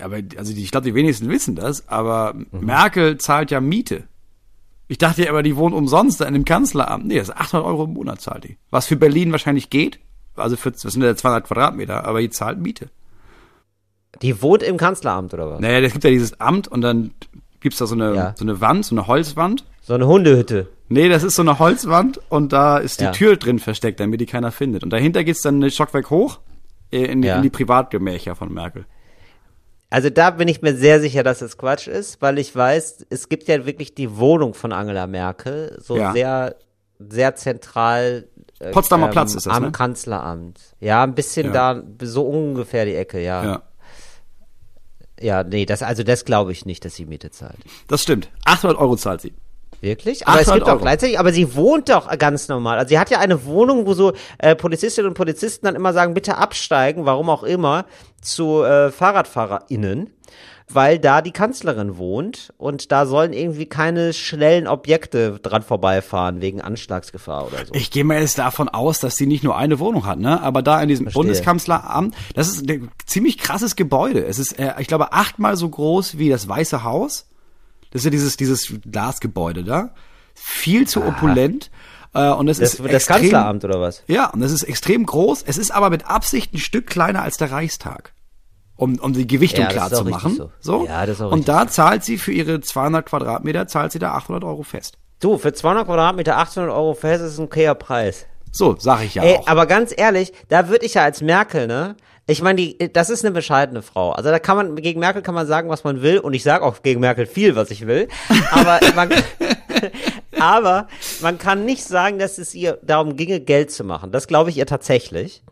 Aber, also die, ich glaube, die wenigsten wissen das, aber Mhm. Merkel zahlt ja Miete. Ich dachte ja aber, die wohnen umsonst da in dem Kanzleramt. Nee, das ist 800 Euro im Monat zahlt die. Was für Berlin wahrscheinlich geht. Also für, das sind ja 200 Quadratmeter, aber die zahlt Miete. Die wohnt im Kanzleramt oder was? Naja, es gibt ja dieses Amt und dann gibt's da so eine, Ja. so eine Wand, so eine Holzwand. So eine Hundehütte. Nee, das ist so eine Holzwand und da ist die Ja. Tür drin versteckt, damit die keiner findet. Und dahinter geht's dann ein Stockwerk hoch äh, in, die- Ja. in die Privatgemächer von Merkel. Also da bin ich mir sehr sicher, dass es Quatsch ist, weil ich weiß, es gibt ja wirklich die Wohnung von Angela Merkel, so Ja. sehr, sehr zentral. äh, Potsdamer Platz ist das, Am ne? Kanzleramt. Ja, ein bisschen Ja. da, so ungefähr die Ecke, ja. Ja, Ja, nee, das, also das glaube ich nicht, dass sie Miete zahlt. das stimmt. 800 Euro zahlt sie. Wirklich? Aber es 800 gibt auch Euro. gleichzeitig, aber sie wohnt doch ganz normal. Also sie hat ja eine Wohnung, wo so äh, Polizistinnen und Polizisten dann immer sagen, bitte absteigen, warum auch immer, zu äh, FahrradfahrerInnen, weil da die Kanzlerin wohnt und da sollen irgendwie keine schnellen Objekte dran vorbeifahren wegen Anschlagsgefahr oder so. Ich gehe mal jetzt davon aus, dass sie nicht nur eine Wohnung hat, ne? Aber da in diesem Verstehe. Bundeskanzleramt, das ist ein ziemlich krasses Gebäude. Es ist, äh, ich glaube, achtmal so groß wie das Weiße Haus. Das ist ja dieses, dieses Glasgebäude da. Viel zu opulent. Äh, und es das ist das extrem, Kanzleramt oder was? Ja, und es ist extrem groß. Es ist aber mit Absicht ein Stück kleiner als der Reichstag. Um, um die Gewichtung Ja, das klar zu machen. so. Ja, das ist auch und da zahlt sie für ihre 200 Quadratmeter, zahlt sie da 800 Euro fest. Du, für 200 Quadratmeter 800 Euro fest ist ein okayer Preis. So, sag ich ja Ey, auch. aber ganz ehrlich, da würde ich ja als Merkel, ne? Ich meine, die, das ist eine bescheidene Frau. Also da kann man, gegen Merkel kann man sagen, was man will. Und ich sage auch gegen Merkel viel, was ich will. Aber man, aber man kann nicht sagen, dass es ihr darum ginge, Geld zu machen. Das glaube ich ihr tatsächlich.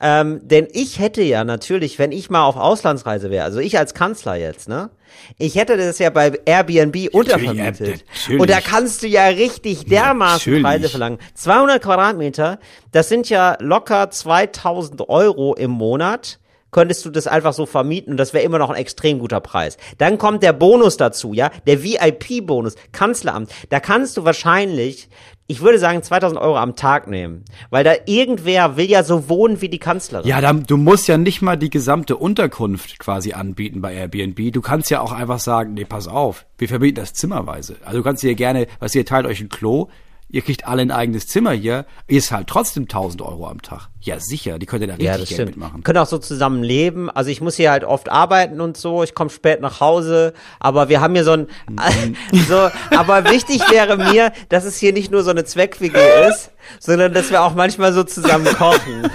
Ähm, denn ich hätte ja natürlich, wenn ich mal auf Auslandsreise wäre, also ich als Kanzler jetzt, ne? Ich hätte das ja bei Airbnb untervermietet. ja. Und da kannst du ja richtig dermaßen Natürlich. Preise verlangen. 200 Quadratmeter, das sind ja locker 2000 Euro im Monat. Könntest du das einfach so vermieten und das wäre immer noch ein extrem guter Preis. Dann kommt der Bonus dazu, ja, der VIP-Bonus, Kanzleramt. Da kannst du wahrscheinlich, ich würde sagen 2000 Euro am Tag nehmen, weil da irgendwer will ja so wohnen wie die Kanzlerin. Ja, dann, du musst ja nicht mal die gesamte Unterkunft quasi anbieten bei Airbnb. Du kannst ja auch einfach sagen, nee, pass auf, wir verbieten das zimmerweise. Also du kannst dir gerne, was ihr teilt euch ein Klo, ihr kriegt alle ein eigenes Zimmer hier, ist halt trotzdem 1000 Euro am Tag. Ja, sicher, die könnt ihr da richtig Ja, Geld stimmt. mitmachen. Können auch so zusammen leben. Also ich muss hier halt oft arbeiten und so. Ich komme spät nach Hause, aber wir haben hier so ein so. Aber wichtig wäre mir, dass es hier nicht nur so eine Zweck-WG ist, sondern dass wir auch manchmal so zusammen kochen.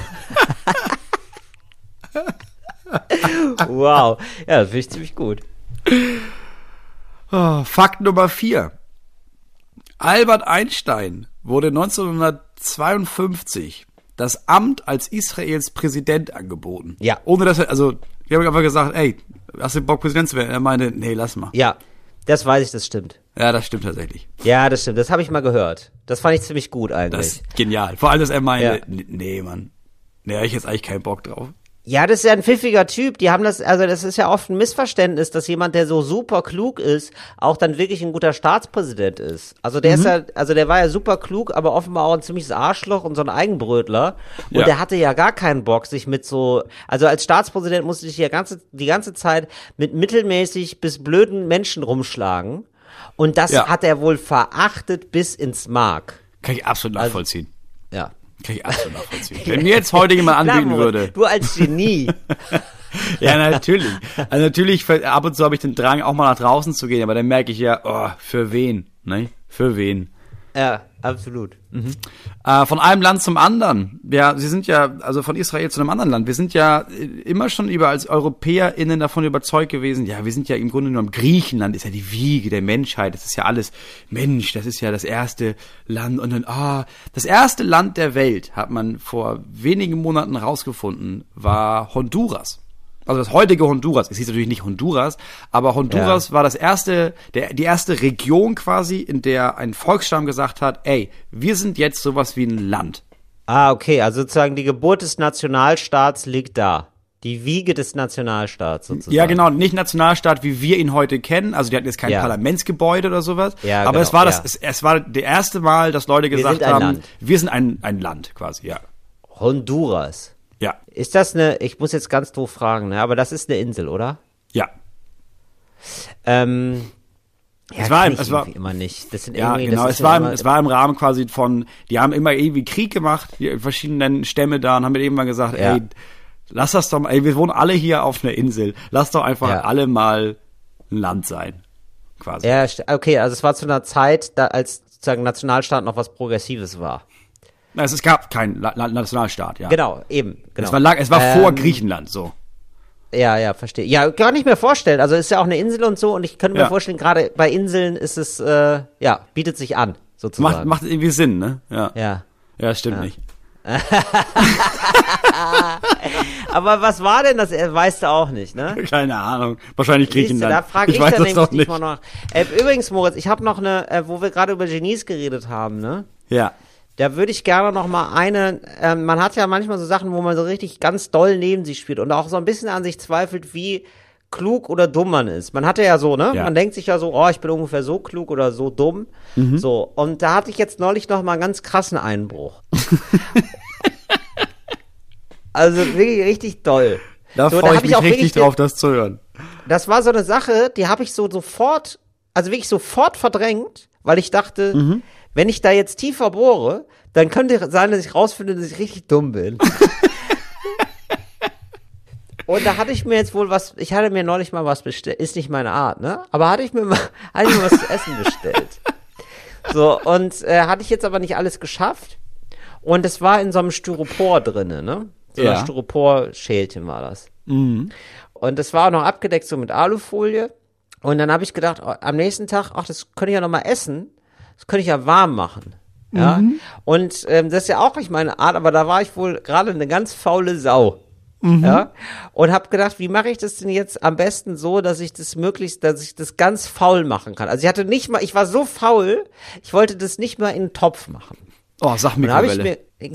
wow, ja, das finde ich ziemlich gut. Oh, Fakt Nummer vier. Albert Einstein wurde 1952 das Amt als Israels Präsident angeboten. Ja. Ohne dass er, also, ich habe einfach gesagt, ey, hast du Bock Präsident zu werden? Er meinte, nee, lass mal. Ja, das weiß ich, das stimmt. Ja, das stimmt tatsächlich. Ja, das stimmt. Das habe ich mal gehört. Das fand ich ziemlich gut eigentlich. Das ist genial. Vor allem, dass er meinte, Ja. nee, Mann. Nee, hab ich jetzt eigentlich keinen Bock drauf. Ja, das ist ja ein pfiffiger Typ. Die haben das, also das ist ja oft ein Missverständnis, dass jemand, der so super klug ist, auch dann wirklich ein guter Staatspräsident ist. Also der Mhm. ist ja, also der war ja super klug, aber offenbar auch ein ziemliches Arschloch und so ein Eigenbrötler. Und Ja. der hatte ja gar keinen Bock, sich mit so, also als Staatspräsident musste ich ja ganze, die ganze Zeit mit mittelmäßig bis blöden Menschen rumschlagen. Und das Ja. hat er wohl verachtet bis ins Mark. Kann ich absolut nachvollziehen. Kann ich absolut nachvollziehen. Wenn mir jetzt heute jemand anbieten Klar, würde. Du als Genie. Ja, natürlich. Also natürlich, ab und zu habe ich den Drang, auch mal nach draußen zu gehen, aber dann merke ich ja, oh, für wen? Ne? Für wen? ja, absolut. Äh, von einem Land zum anderen. Ja, sie sind ja, also von Israel zu einem anderen Land. Wir sind ja äh, immer schon über als EuropäerInnen davon überzeugt gewesen, ja, wir sind ja im Grunde genommen, Griechenland ist ja die Wiege der Menschheit. Das ist ja alles Mensch, das ist ja das erste Land. Und dann, ah, das erste Land der Welt, hat man vor wenigen Monaten rausgefunden, war Honduras. Also das heutige Honduras, es hieß natürlich nicht Honduras, aber Honduras war das erste, der, die erste Region quasi, in der ein Volksstamm gesagt hat, ey, wir sind jetzt sowas wie ein Land. Ah, okay, also sozusagen die Geburt des Nationalstaats liegt da. Die Wiege des Nationalstaats sozusagen. Ja, genau, nicht Nationalstaat, wie wir ihn heute kennen. Also die hatten jetzt kein Ja. Parlamentsgebäude oder sowas. Ja, aber genau, es war das, ja. es, es war der erste Mal, dass Leute gesagt ein haben, Land. wir sind ein, ein Land quasi, ja. Honduras. Ja, Ist das eine, ich muss jetzt ganz doof fragen, ne, aber das ist eine Insel, oder? ja. Ähm, ja, Es war- ich es war- immer nicht. Das sind Ja, irgendwie, genau. das Es ist ja war, im, es war im Rahmen quasi von, die haben immer irgendwie Krieg gemacht, die verschiedenen Stämme da und haben mir irgendwann gesagt, Ja. ey, lass das doch mal, ey, wir wohnen alle hier auf einer Insel. Lass doch einfach Ja. alle mal ein Land sein. Quasi. Ja, okay, also es war zu einer Zeit, da als sozusagen Nationalstaat noch was Progressives war. Na, es, gab keinen Nationalstaat, ja. Genau, eben, genau. Es war, es war Ähm, vor Griechenland, so. Ja, ja, verstehe. Ja, gar nicht mehr vorstellen. Also ist ja auch eine Insel und so und ich könnte mir Ja. vorstellen, gerade bei Inseln ist es, äh, ja, bietet sich an, sozusagen. Macht, macht irgendwie Sinn, ne? Ja. ja. Ja, stimmt nicht. Aber was war denn das? Weißt du auch nicht, ne? Keine Ahnung. Wahrscheinlich Siehst du, Griechenland. da frage ich, weiß dann das nämlich nicht. diesmal noch. Äh, übrigens, Moritz, ich habe noch eine, äh, wo wir gerade über Genies geredet haben, ne? Ja. Da würde ich gerne noch mal eine, ähm, man hat ja manchmal so Sachen, wo man so richtig ganz doll neben sich spielt und auch so ein bisschen an sich zweifelt, wie klug oder dumm man ist. Man hatte ja so, ne? Ja. Man denkt sich ja so, oh, ich bin ungefähr so klug oder so dumm. Mhm. So, und da hatte ich jetzt neulich noch mal einen ganz krassen Einbruch. also wirklich richtig doll. Da so, freue ich mich richtig drauf, das zu hören. das war so eine Sache, die habe ich so sofort, also wirklich sofort verdrängt, weil ich dachte, Mhm. Wenn ich da jetzt tiefer bohre, dann könnte sein, dass ich rausfinde, dass ich richtig dumm bin. Und da hatte ich mir jetzt wohl was, ich hatte mir neulich mal was bestellt, ist nicht meine Art, ne? Aber hatte ich mir mal, hatte ich mir was zu essen bestellt. So, und äh, hatte ich jetzt aber nicht alles geschafft. Und es war in so einem Styropor drinne, ne? So Ja. ein Styropor-Schälchen war das. Und das war auch noch abgedeckt so mit Alufolie. Und dann habe ich gedacht, oh, am nächsten Tag, ach, das könnte ich ja noch mal essen. Das könnte ich ja warm machen. Ja. Und ähm, das ist ja auch nicht meine Art, aber da war ich wohl gerade eine ganz faule Sau. Ja. Und habe gedacht, wie mache ich das denn jetzt am besten so, dass ich das möglichst, dass ich das ganz faul machen kann. Also ich hatte nicht mal, ich war so faul, ich wollte das nicht mal in einen Topf machen. Oh, sag Und dann habe ich Mikrowelle. mir,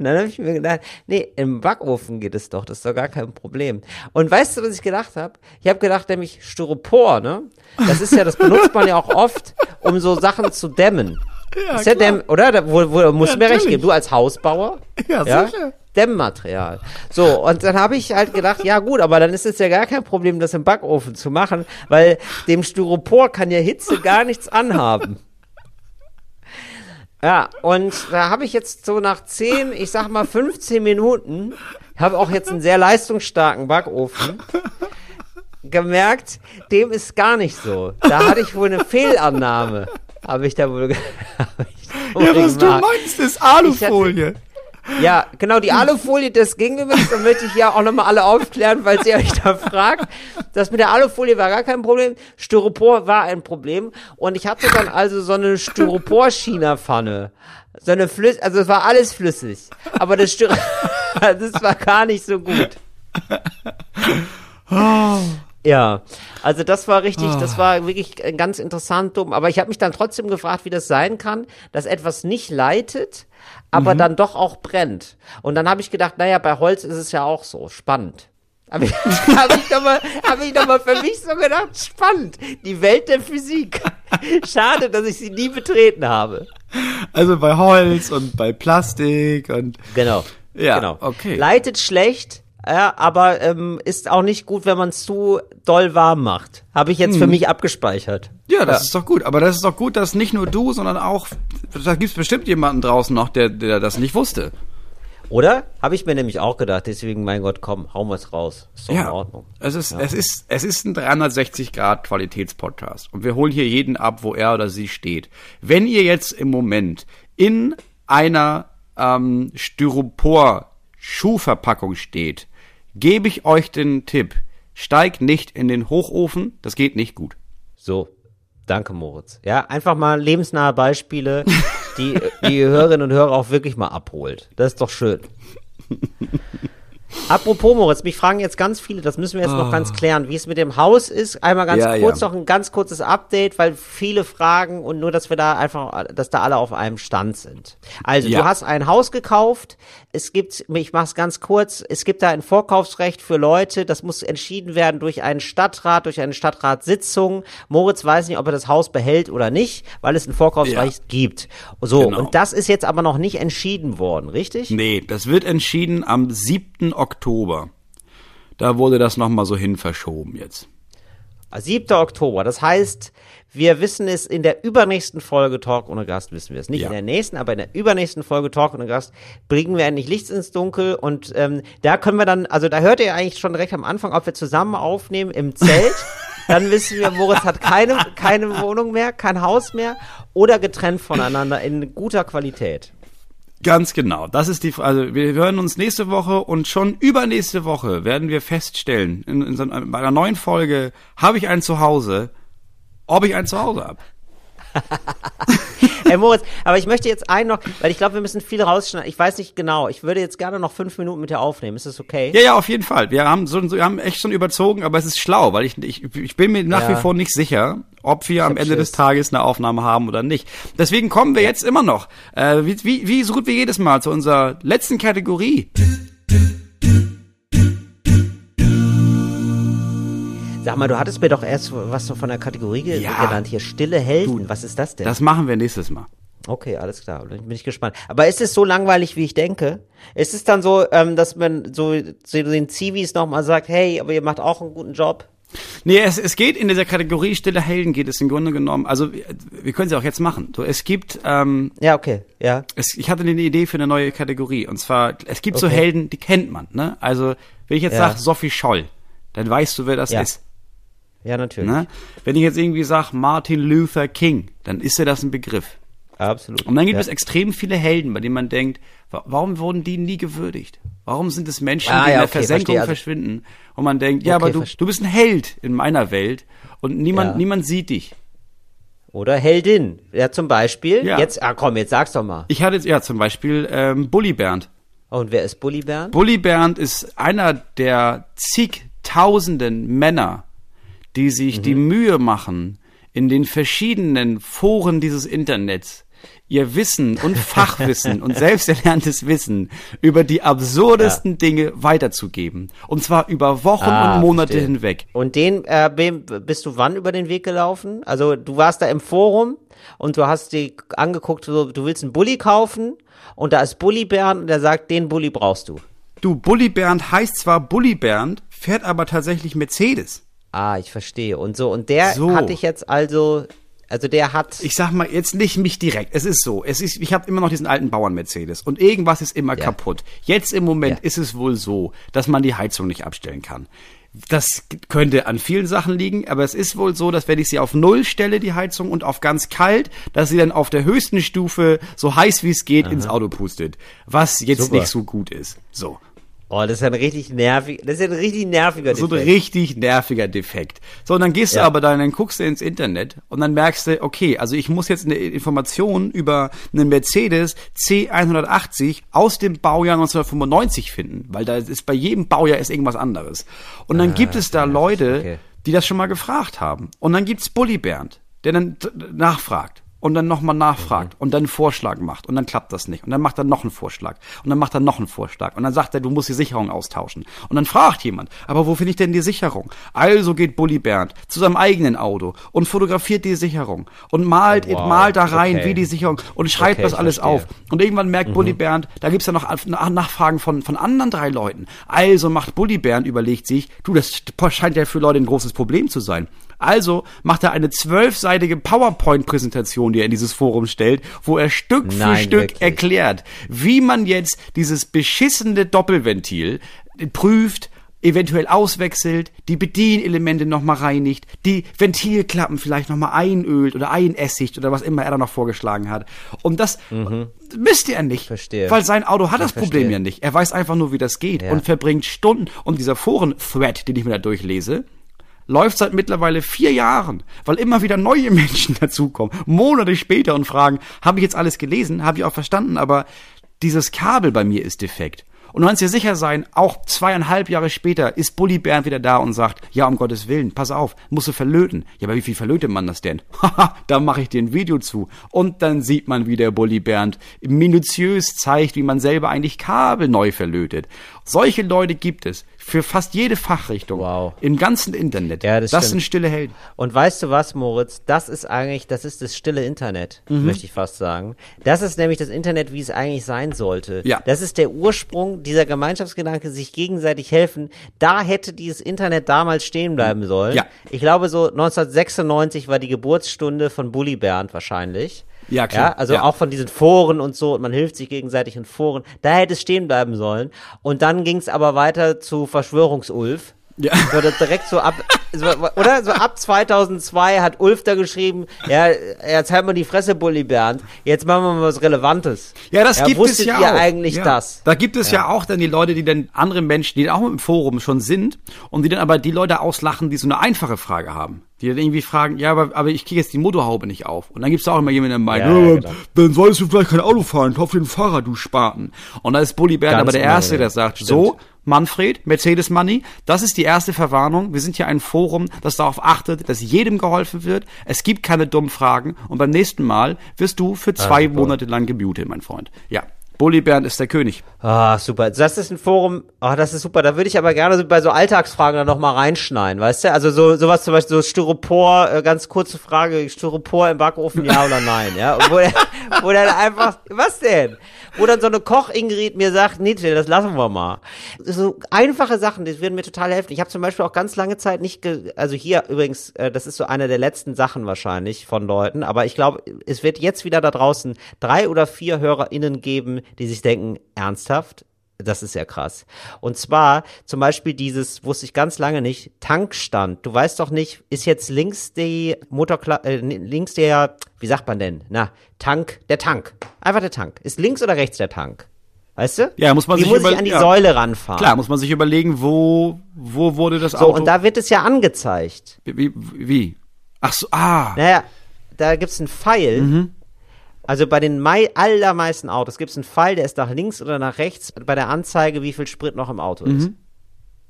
und dann habe ich mir gedacht, nee, im Backofen geht es doch, das ist doch gar kein Problem. Und weißt du, was ich gedacht habe? Ich habe gedacht, nämlich Styropor, ne? Das ist ja, das benutzt man ja auch oft, um so Sachen zu dämmen. Ja, ist ja. Dämm, oder? Da, wo, wo, musst du mir recht geben. Du als Hausbauer? Ja, sicher. Dämmmaterial. So, und dann habe ich halt gedacht, ja gut, aber dann ist es ja gar kein Problem, das im Backofen zu machen, weil dem Styropor kann ja Hitze gar nichts anhaben. Ja, und da habe ich jetzt so nach 10, ich sag mal 15 Minuten, habe auch jetzt einen sehr leistungsstarken Backofen, gemerkt, dem ist gar nicht so. Da hatte ich wohl eine Fehlannahme. Habe ich da wohl, hab ich da wohl Ja, was du gemacht. meinst, ist Alufolie. Ja, genau, die Alufolie, das ging übrigens, da möchte ich ja auch nochmal alle aufklären, falls ihr euch da fragt. Das mit der Alufolie war gar kein Problem, Styropor war ein Problem und ich hatte dann also so eine Styropor-China-Pfanne. So eine Flüss, also es war alles flüssig, aber das Styro das war gar nicht so gut. Ja, also das war richtig, das war wirklich ganz interessant dumm. Aber ich habe mich dann trotzdem gefragt, wie das sein kann, dass etwas nicht leitet, aber dann doch auch brennt. Und dann habe ich gedacht, naja, bei Holz ist es ja auch so, spannend. Habe ich, hab ich doch mal, hab ich doch mal für mich so gedacht, spannend. Die Welt der Physik. Schade, dass ich sie nie betreten habe. Also bei Holz und bei Plastik und Genau. Ja, genau. okay. Leitet schlecht, ja, aber ähm, ist auch nicht gut, wenn man es zu doll warm macht. Habe ich jetzt Hm. für mich abgespeichert. ja, das ist doch gut. Aber das ist doch gut, dass nicht nur du, sondern auch, da gibt's bestimmt jemanden draußen noch, der, der das nicht wusste. Oder? Habe ich mir nämlich auch gedacht. Deswegen, mein Gott, komm, hauen wir's raus. Ist doch in Ordnung. Es ist, es ist, es ist ein 360 Grad Qualitätspodcast und wir holen hier jeden ab, wo er oder sie steht. Wenn ihr jetzt im Moment in einer ähm, Styropor Schuhverpackung steht, gebe ich euch den Tipp: Steigt nicht in den Hochofen, das geht nicht gut. So. Danke, Moritz. Ja, einfach mal lebensnahe Beispiele, die die Hörerinnen und Hörer auch wirklich mal abholt. Das ist doch schön. Apropos Moritz, mich fragen jetzt ganz viele, das müssen wir jetzt oh. noch ganz klären, wie es mit dem Haus ist. Einmal ganz ja, kurz ja. noch ein ganz kurzes Update, weil viele fragen und nur, dass wir da einfach, dass da alle auf einem Stand sind. Also ja. du hast ein Haus gekauft, es gibt, ich mach's ganz kurz, es gibt da ein Vorkaufsrecht für Leute, das muss entschieden werden durch einen Stadtrat, durch eine Stadtratssitzung. Moritz weiß nicht, ob er das Haus behält oder nicht, weil es ein Vorkaufsrecht gibt. So, genau. und das ist jetzt aber noch nicht entschieden worden, richtig? Nee, das wird entschieden am 7. Oktober. Da wurde das nochmal so hin verschoben jetzt. 7. Oktober. Das heißt, wir wissen es in der übernächsten Folge Talk ohne Gast, wissen wir es. Nicht ja. in der nächsten, aber in der übernächsten Folge Talk ohne Gast bringen wir endlich Licht ins Dunkel und ähm, da können wir dann, also da hört ihr eigentlich schon direkt am Anfang, ob wir zusammen aufnehmen im Zelt. dann wissen wir, Moritz hat keine, keine Wohnung mehr, kein Haus mehr oder getrennt voneinander in guter Qualität. Ganz genau. Das ist die, also wir hören uns nächste Woche und schon übernächste Woche werden wir feststellen, in, in, in einer neuen Folge, habe ich ein Zuhause, ob ich ein Zuhause habe. Herr Moritz, aber ich möchte jetzt einen noch, weil ich glaube, wir müssen viel rausschneiden. Ich weiß nicht genau. Ich würde jetzt gerne noch fünf Minuten mit dir aufnehmen. Ist das okay? Ja, ja, auf jeden Fall. Wir haben so, wir haben echt schon überzogen, aber es ist schlau, weil ich, ich, ich bin mir nach ja. wie vor nicht sicher, ob wir am Ende Schiss. des Tages eine Aufnahme haben oder nicht. Deswegen kommen wir jetzt immer noch, äh, wie, wie, wie so gut wie jedes Mal zu unserer letzten Kategorie. Sag mal, du hattest mir doch erst was von der Kategorie ja. genannt hier. Stille Helden. Du, was ist das denn? Das machen wir nächstes Mal. Okay, alles klar. Bin ich gespannt. Aber ist es so langweilig, wie ich denke? Ist es dann so, ähm, dass man so, so den Zivis nochmal sagt, hey, aber ihr macht auch einen guten Job? Nee, es, es geht in dieser Kategorie Stille Helden geht es im Grunde genommen. Also wir können sie auch jetzt machen. So, es gibt ähm, ja okay ja. Es, ich hatte eine Idee für eine neue Kategorie und zwar es gibt okay. so Helden, die kennt man. Ne? Also wenn ich jetzt ja. sage Sophie Scholl, dann weißt du, wer das ja. ist. Ja, natürlich. Ne? Wenn ich jetzt irgendwie sage Martin Luther King, dann ist ja das ein Begriff. Absolut. Und dann gibt ja. es extrem viele Helden, bei denen man denkt, warum wurden die nie gewürdigt? Warum sind es Menschen, ah, die ja, in der okay, Versenkung also. verschwinden? Und man denkt, ja, okay, aber du, du bist ein Held in meiner Welt und niemand, ja. niemand sieht dich. Oder Heldin. Ja, zum Beispiel. Ja. Jetzt, ah komm, jetzt sag's doch mal. Ich hatte, ja, zum Beispiel ähm, Bully Bernd. Und wer ist Bully Bernd? Bully Bernd ist einer der zigtausenden Männer, die sich mhm. die Mühe machen, in den verschiedenen Foren dieses Internets ihr Wissen und Fachwissen und selbsterlerntes Wissen über die absurdesten ja. Dinge weiterzugeben. Und zwar über Wochen ah, und Monate verstehe. hinweg. Und den äh, bist du wann über den Weg gelaufen? Also du warst da im Forum und du hast dir angeguckt, du, du willst einen Bulli kaufen und da ist Bulli Bernd und der sagt, den Bulli brauchst du. Du, Bulli Bernd heißt zwar Bulli Bernd, fährt aber tatsächlich Mercedes. Ah, ich verstehe. Und so, und der so. hatte ich jetzt also, also der hat. Ich sag mal, jetzt nicht mich direkt. Es ist so. Es ist, ich habe immer noch diesen alten Bauern-Mercedes und irgendwas ist immer ja. kaputt. Jetzt im Moment ja. ist es wohl so, dass man die Heizung nicht abstellen kann. Das könnte an vielen Sachen liegen, aber es ist wohl so, dass wenn ich sie auf Null stelle, die Heizung, und auf ganz kalt, dass sie dann auf der höchsten Stufe so heiß wie es geht Aha. ins Auto pustet. Was jetzt Super. nicht so gut ist. So. Oh, das ist ein richtig nervig, das ist ein richtig nerviger Defekt. So ein richtig nerviger Defekt. So, und dann gehst ja. du aber dann, dann guckst du ins Internet und dann merkst du, okay, also ich muss jetzt eine Information über einen Mercedes C180 aus dem Baujahr 1995 finden, weil da ist bei jedem Baujahr ist irgendwas anderes. Und dann ah, gibt es da Leute, okay. die das schon mal gefragt haben. Und dann gibt's Bully Bernd, der dann nachfragt und dann nochmal nachfragt mhm. und dann einen Vorschlag macht und dann klappt das nicht und dann macht er noch einen Vorschlag und dann macht er noch einen Vorschlag und dann sagt er, du musst die Sicherung austauschen und dann fragt jemand, aber wo finde ich denn die Sicherung? Also geht Bully Bernd zu seinem eigenen Auto und fotografiert die Sicherung und malt, wow. malt da rein, okay. wie die Sicherung und schreibt okay, das alles auf und irgendwann merkt mhm. Bully Bernd, da gibt's ja noch Nachfragen von, von anderen drei Leuten. Also macht Bully Bernd, überlegt sich, du, das scheint ja für Leute ein großes Problem zu sein. Also macht er eine zwölfseitige PowerPoint-Präsentation, die er in dieses Forum stellt, wo er Stück Nein, für Stück wirklich? erklärt, wie man jetzt dieses beschissene Doppelventil prüft, eventuell auswechselt, die Bedienelemente nochmal reinigt, die Ventilklappen vielleicht nochmal einölt oder einessigt oder was immer er da noch vorgeschlagen hat. Und das mhm. müsst ihr nicht. Verstehe. Weil sein Auto hat ich das verstehe. Problem ja nicht. Er weiß einfach nur, wie das geht ja. und verbringt Stunden. Und dieser Foren-Thread, den ich mir da durchlese, läuft seit mittlerweile vier Jahren, weil immer wieder neue Menschen dazukommen, Monate später und fragen, habe ich jetzt alles gelesen, habe ich auch verstanden, aber dieses Kabel bei mir ist defekt. Und du kannst dir sicher sein, auch zweieinhalb Jahre später ist Bully Bernd wieder da und sagt, ja, um Gottes Willen, pass auf, musst du verlöten. Ja, aber wie viel verlötet man das denn? Haha, da mache ich dir ein Video zu. Und dann sieht man, wie der Bully Bernd minutiös zeigt, wie man selber eigentlich Kabel neu verlötet. Solche Leute gibt es für fast jede Fachrichtung Wow. im ganzen Internet. Ja, das das sind stille Helden. Und weißt du was, Moritz? Das ist eigentlich, das ist das stille Internet, möchte ich fast sagen. Das ist nämlich das Internet, wie es eigentlich sein sollte. Ja. Das ist der Ursprung dieser Gemeinschaftsgedanke, sich gegenseitig helfen. Da hätte dieses Internet damals stehen bleiben sollen. Ja. Ich glaube, so 1996 war die Geburtsstunde von Bully Bernd wahrscheinlich. Ja, klar. Ja, also Ja. auch von diesen Foren und so, und man hilft sich gegenseitig in Foren. Da hätte es stehen bleiben sollen. Und dann ging es aber weiter zu Verschwörungsulf. Ja. So, das direkt so ab, so, oder? So ab 2002 hat Ulf da geschrieben, ja, jetzt halt mal die Fresse, Bully Bernd, jetzt machen wir mal was Relevantes. Ja, das ja, gibt es ja ihr auch. eigentlich ja. das? Da gibt es ja. auch dann die Leute, die dann andere Menschen, die auch im Forum schon sind und die dann aber die Leute auslachen, die so eine einfache Frage haben. Die dann irgendwie fragen, ja, aber, aber ich kriege jetzt die Motorhaube nicht auf. Und dann gibt's auch immer jemanden, der meint, Ja, ja, ja, genau. dann solltest du vielleicht kein Auto fahren, kauf dir ein Fahrrad, du Spaten. Und da ist Bully Bernd Ganz aber der genau, Erste, ja. der sagt, Stimmt. so, Manfred, Mercedes Money, das ist die erste Verwarnung. Wir sind hier ein Forum, das darauf achtet, dass jedem geholfen wird. Es gibt keine dummen Fragen. Und beim nächsten Mal wirst du für zwei super. Monate lang gemutet, mein Freund. Ja. Bully Bernd ist der König. Ah, super. Das ist ein Forum, ah, das ist super. Da würde ich aber gerne bei so Alltagsfragen dann nochmal reinschneiden, weißt du? Also so sowas zum Beispiel, so Styropor, äh, ganz kurze Frage, Styropor im Backofen, ja oder nein, ja? Wo, der, wo dann einfach, was denn? Wo dann so eine Koch-Ingrid mir sagt, nee, das lassen wir mal. So einfache Sachen, die würden mir total helfen. Ich habe zum Beispiel auch ganz lange Zeit nicht, ge also hier übrigens, äh, das ist so eine der letzten Sachen wahrscheinlich von Leuten, aber ich glaube, es wird jetzt wieder da draußen drei oder vier HörerInnen geben, die sich denken, ernsthaft? Das ist ja krass. Und zwar zum Beispiel dieses, wusste ich ganz lange nicht, Tankstand. Du weißt doch nicht, ist jetzt links die Motorkla äh, links der, wie sagt man denn? Na, Tank, der Tank. Einfach der Tank. Ist links oder rechts der Tank? Weißt du? Ja, muss man Wie sich muss ich an die ja. Säule ranfahren? Klar, muss man sich überlegen, wo, wo wurde das So, Auto. und da wird es ja angezeigt. wie, wie? Ach so, ah. Naja, da gibt's einen Pfeil. Mhm. Also bei den mei allermeisten Autos gibt's einen Pfeil, der ist nach links oder nach rechts bei der Anzeige, wie viel Sprit noch im Auto ist.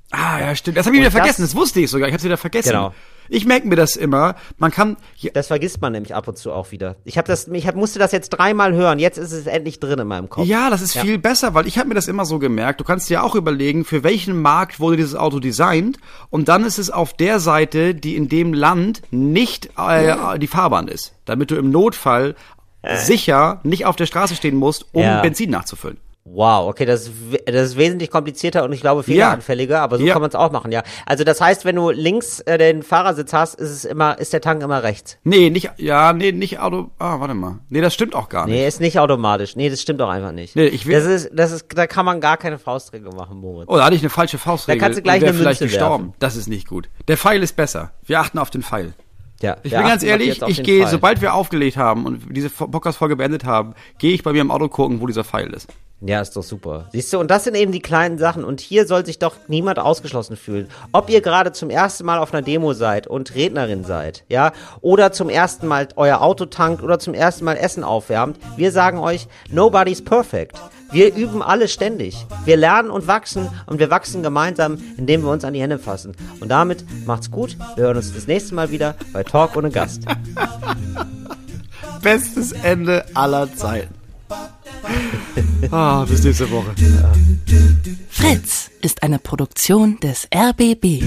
Ah, ja, stimmt. Das habe ich wieder Und das- vergessen. Das wusste ich sogar. Ich habe wieder vergessen. Genau. Ich merke mir das immer. Man kann. Das vergisst man nämlich ab und zu auch wieder. Ich habe das, ich hab, musste das jetzt dreimal hören. Jetzt ist es endlich drin in meinem Kopf. ja das ist Ja. viel besser, weil ich habe mir das immer so gemerkt. Du kannst dir auch überlegen, für welchen Markt wurde dieses Auto designt. Und dann ist es auf der Seite, die in dem Land nicht äh, die Fahrbahn ist. Damit du im Notfall sicher nicht auf der Straße stehen musst, um Ja. Benzin nachzufüllen. Wow, okay, das ist, das ist wesentlich komplizierter und ich glaube fehleranfälliger, aber so Ja. kann man es auch machen, ja. Also das heißt, wenn du links äh, den Fahrersitz hast, ist es immer, ist der Tank immer rechts. Nee, nicht, ja, nee, nicht Auto. Ah, warte mal. Nee, das stimmt auch gar nicht. Nee, ist nicht automatisch. Nee, das stimmt doch einfach nicht. Nee, ich will- das ist, das ist, da kann man gar keine Faustregel machen, Moritz. Oh, da hatte ich eine falsche Faustregel. Da kannst du gleich eine vielleicht Münze gestorben. werfen. Das ist nicht gut. Der Pfeil ist besser. Wir achten auf den Pfeil. Ja, Ich bin ganz ehrlich, ich gehe, sobald wir aufgelegt haben und diese Podcast-Folge beendet haben, gehe ich bei mir im Auto gucken, wo dieser Pfeil ist. Ja, ist doch super. Siehst du, und das sind eben die kleinen Sachen. Und hier soll sich doch niemand ausgeschlossen fühlen. Ob ihr gerade zum ersten Mal auf einer Demo seid und Rednerin seid, ja, oder zum ersten Mal euer Auto tankt oder zum ersten Mal Essen aufwärmt, wir sagen euch, nobody's perfect. Wir üben alle ständig. Wir lernen und wachsen und wir wachsen gemeinsam, indem wir uns an die Hände fassen. Und damit macht's gut. Wir hören uns das nächste Mal wieder bei Talk ohne Gast. Bestes Ende aller Zeiten. ah, bis nächste Woche. Fritz ist eine Produktion des RBB.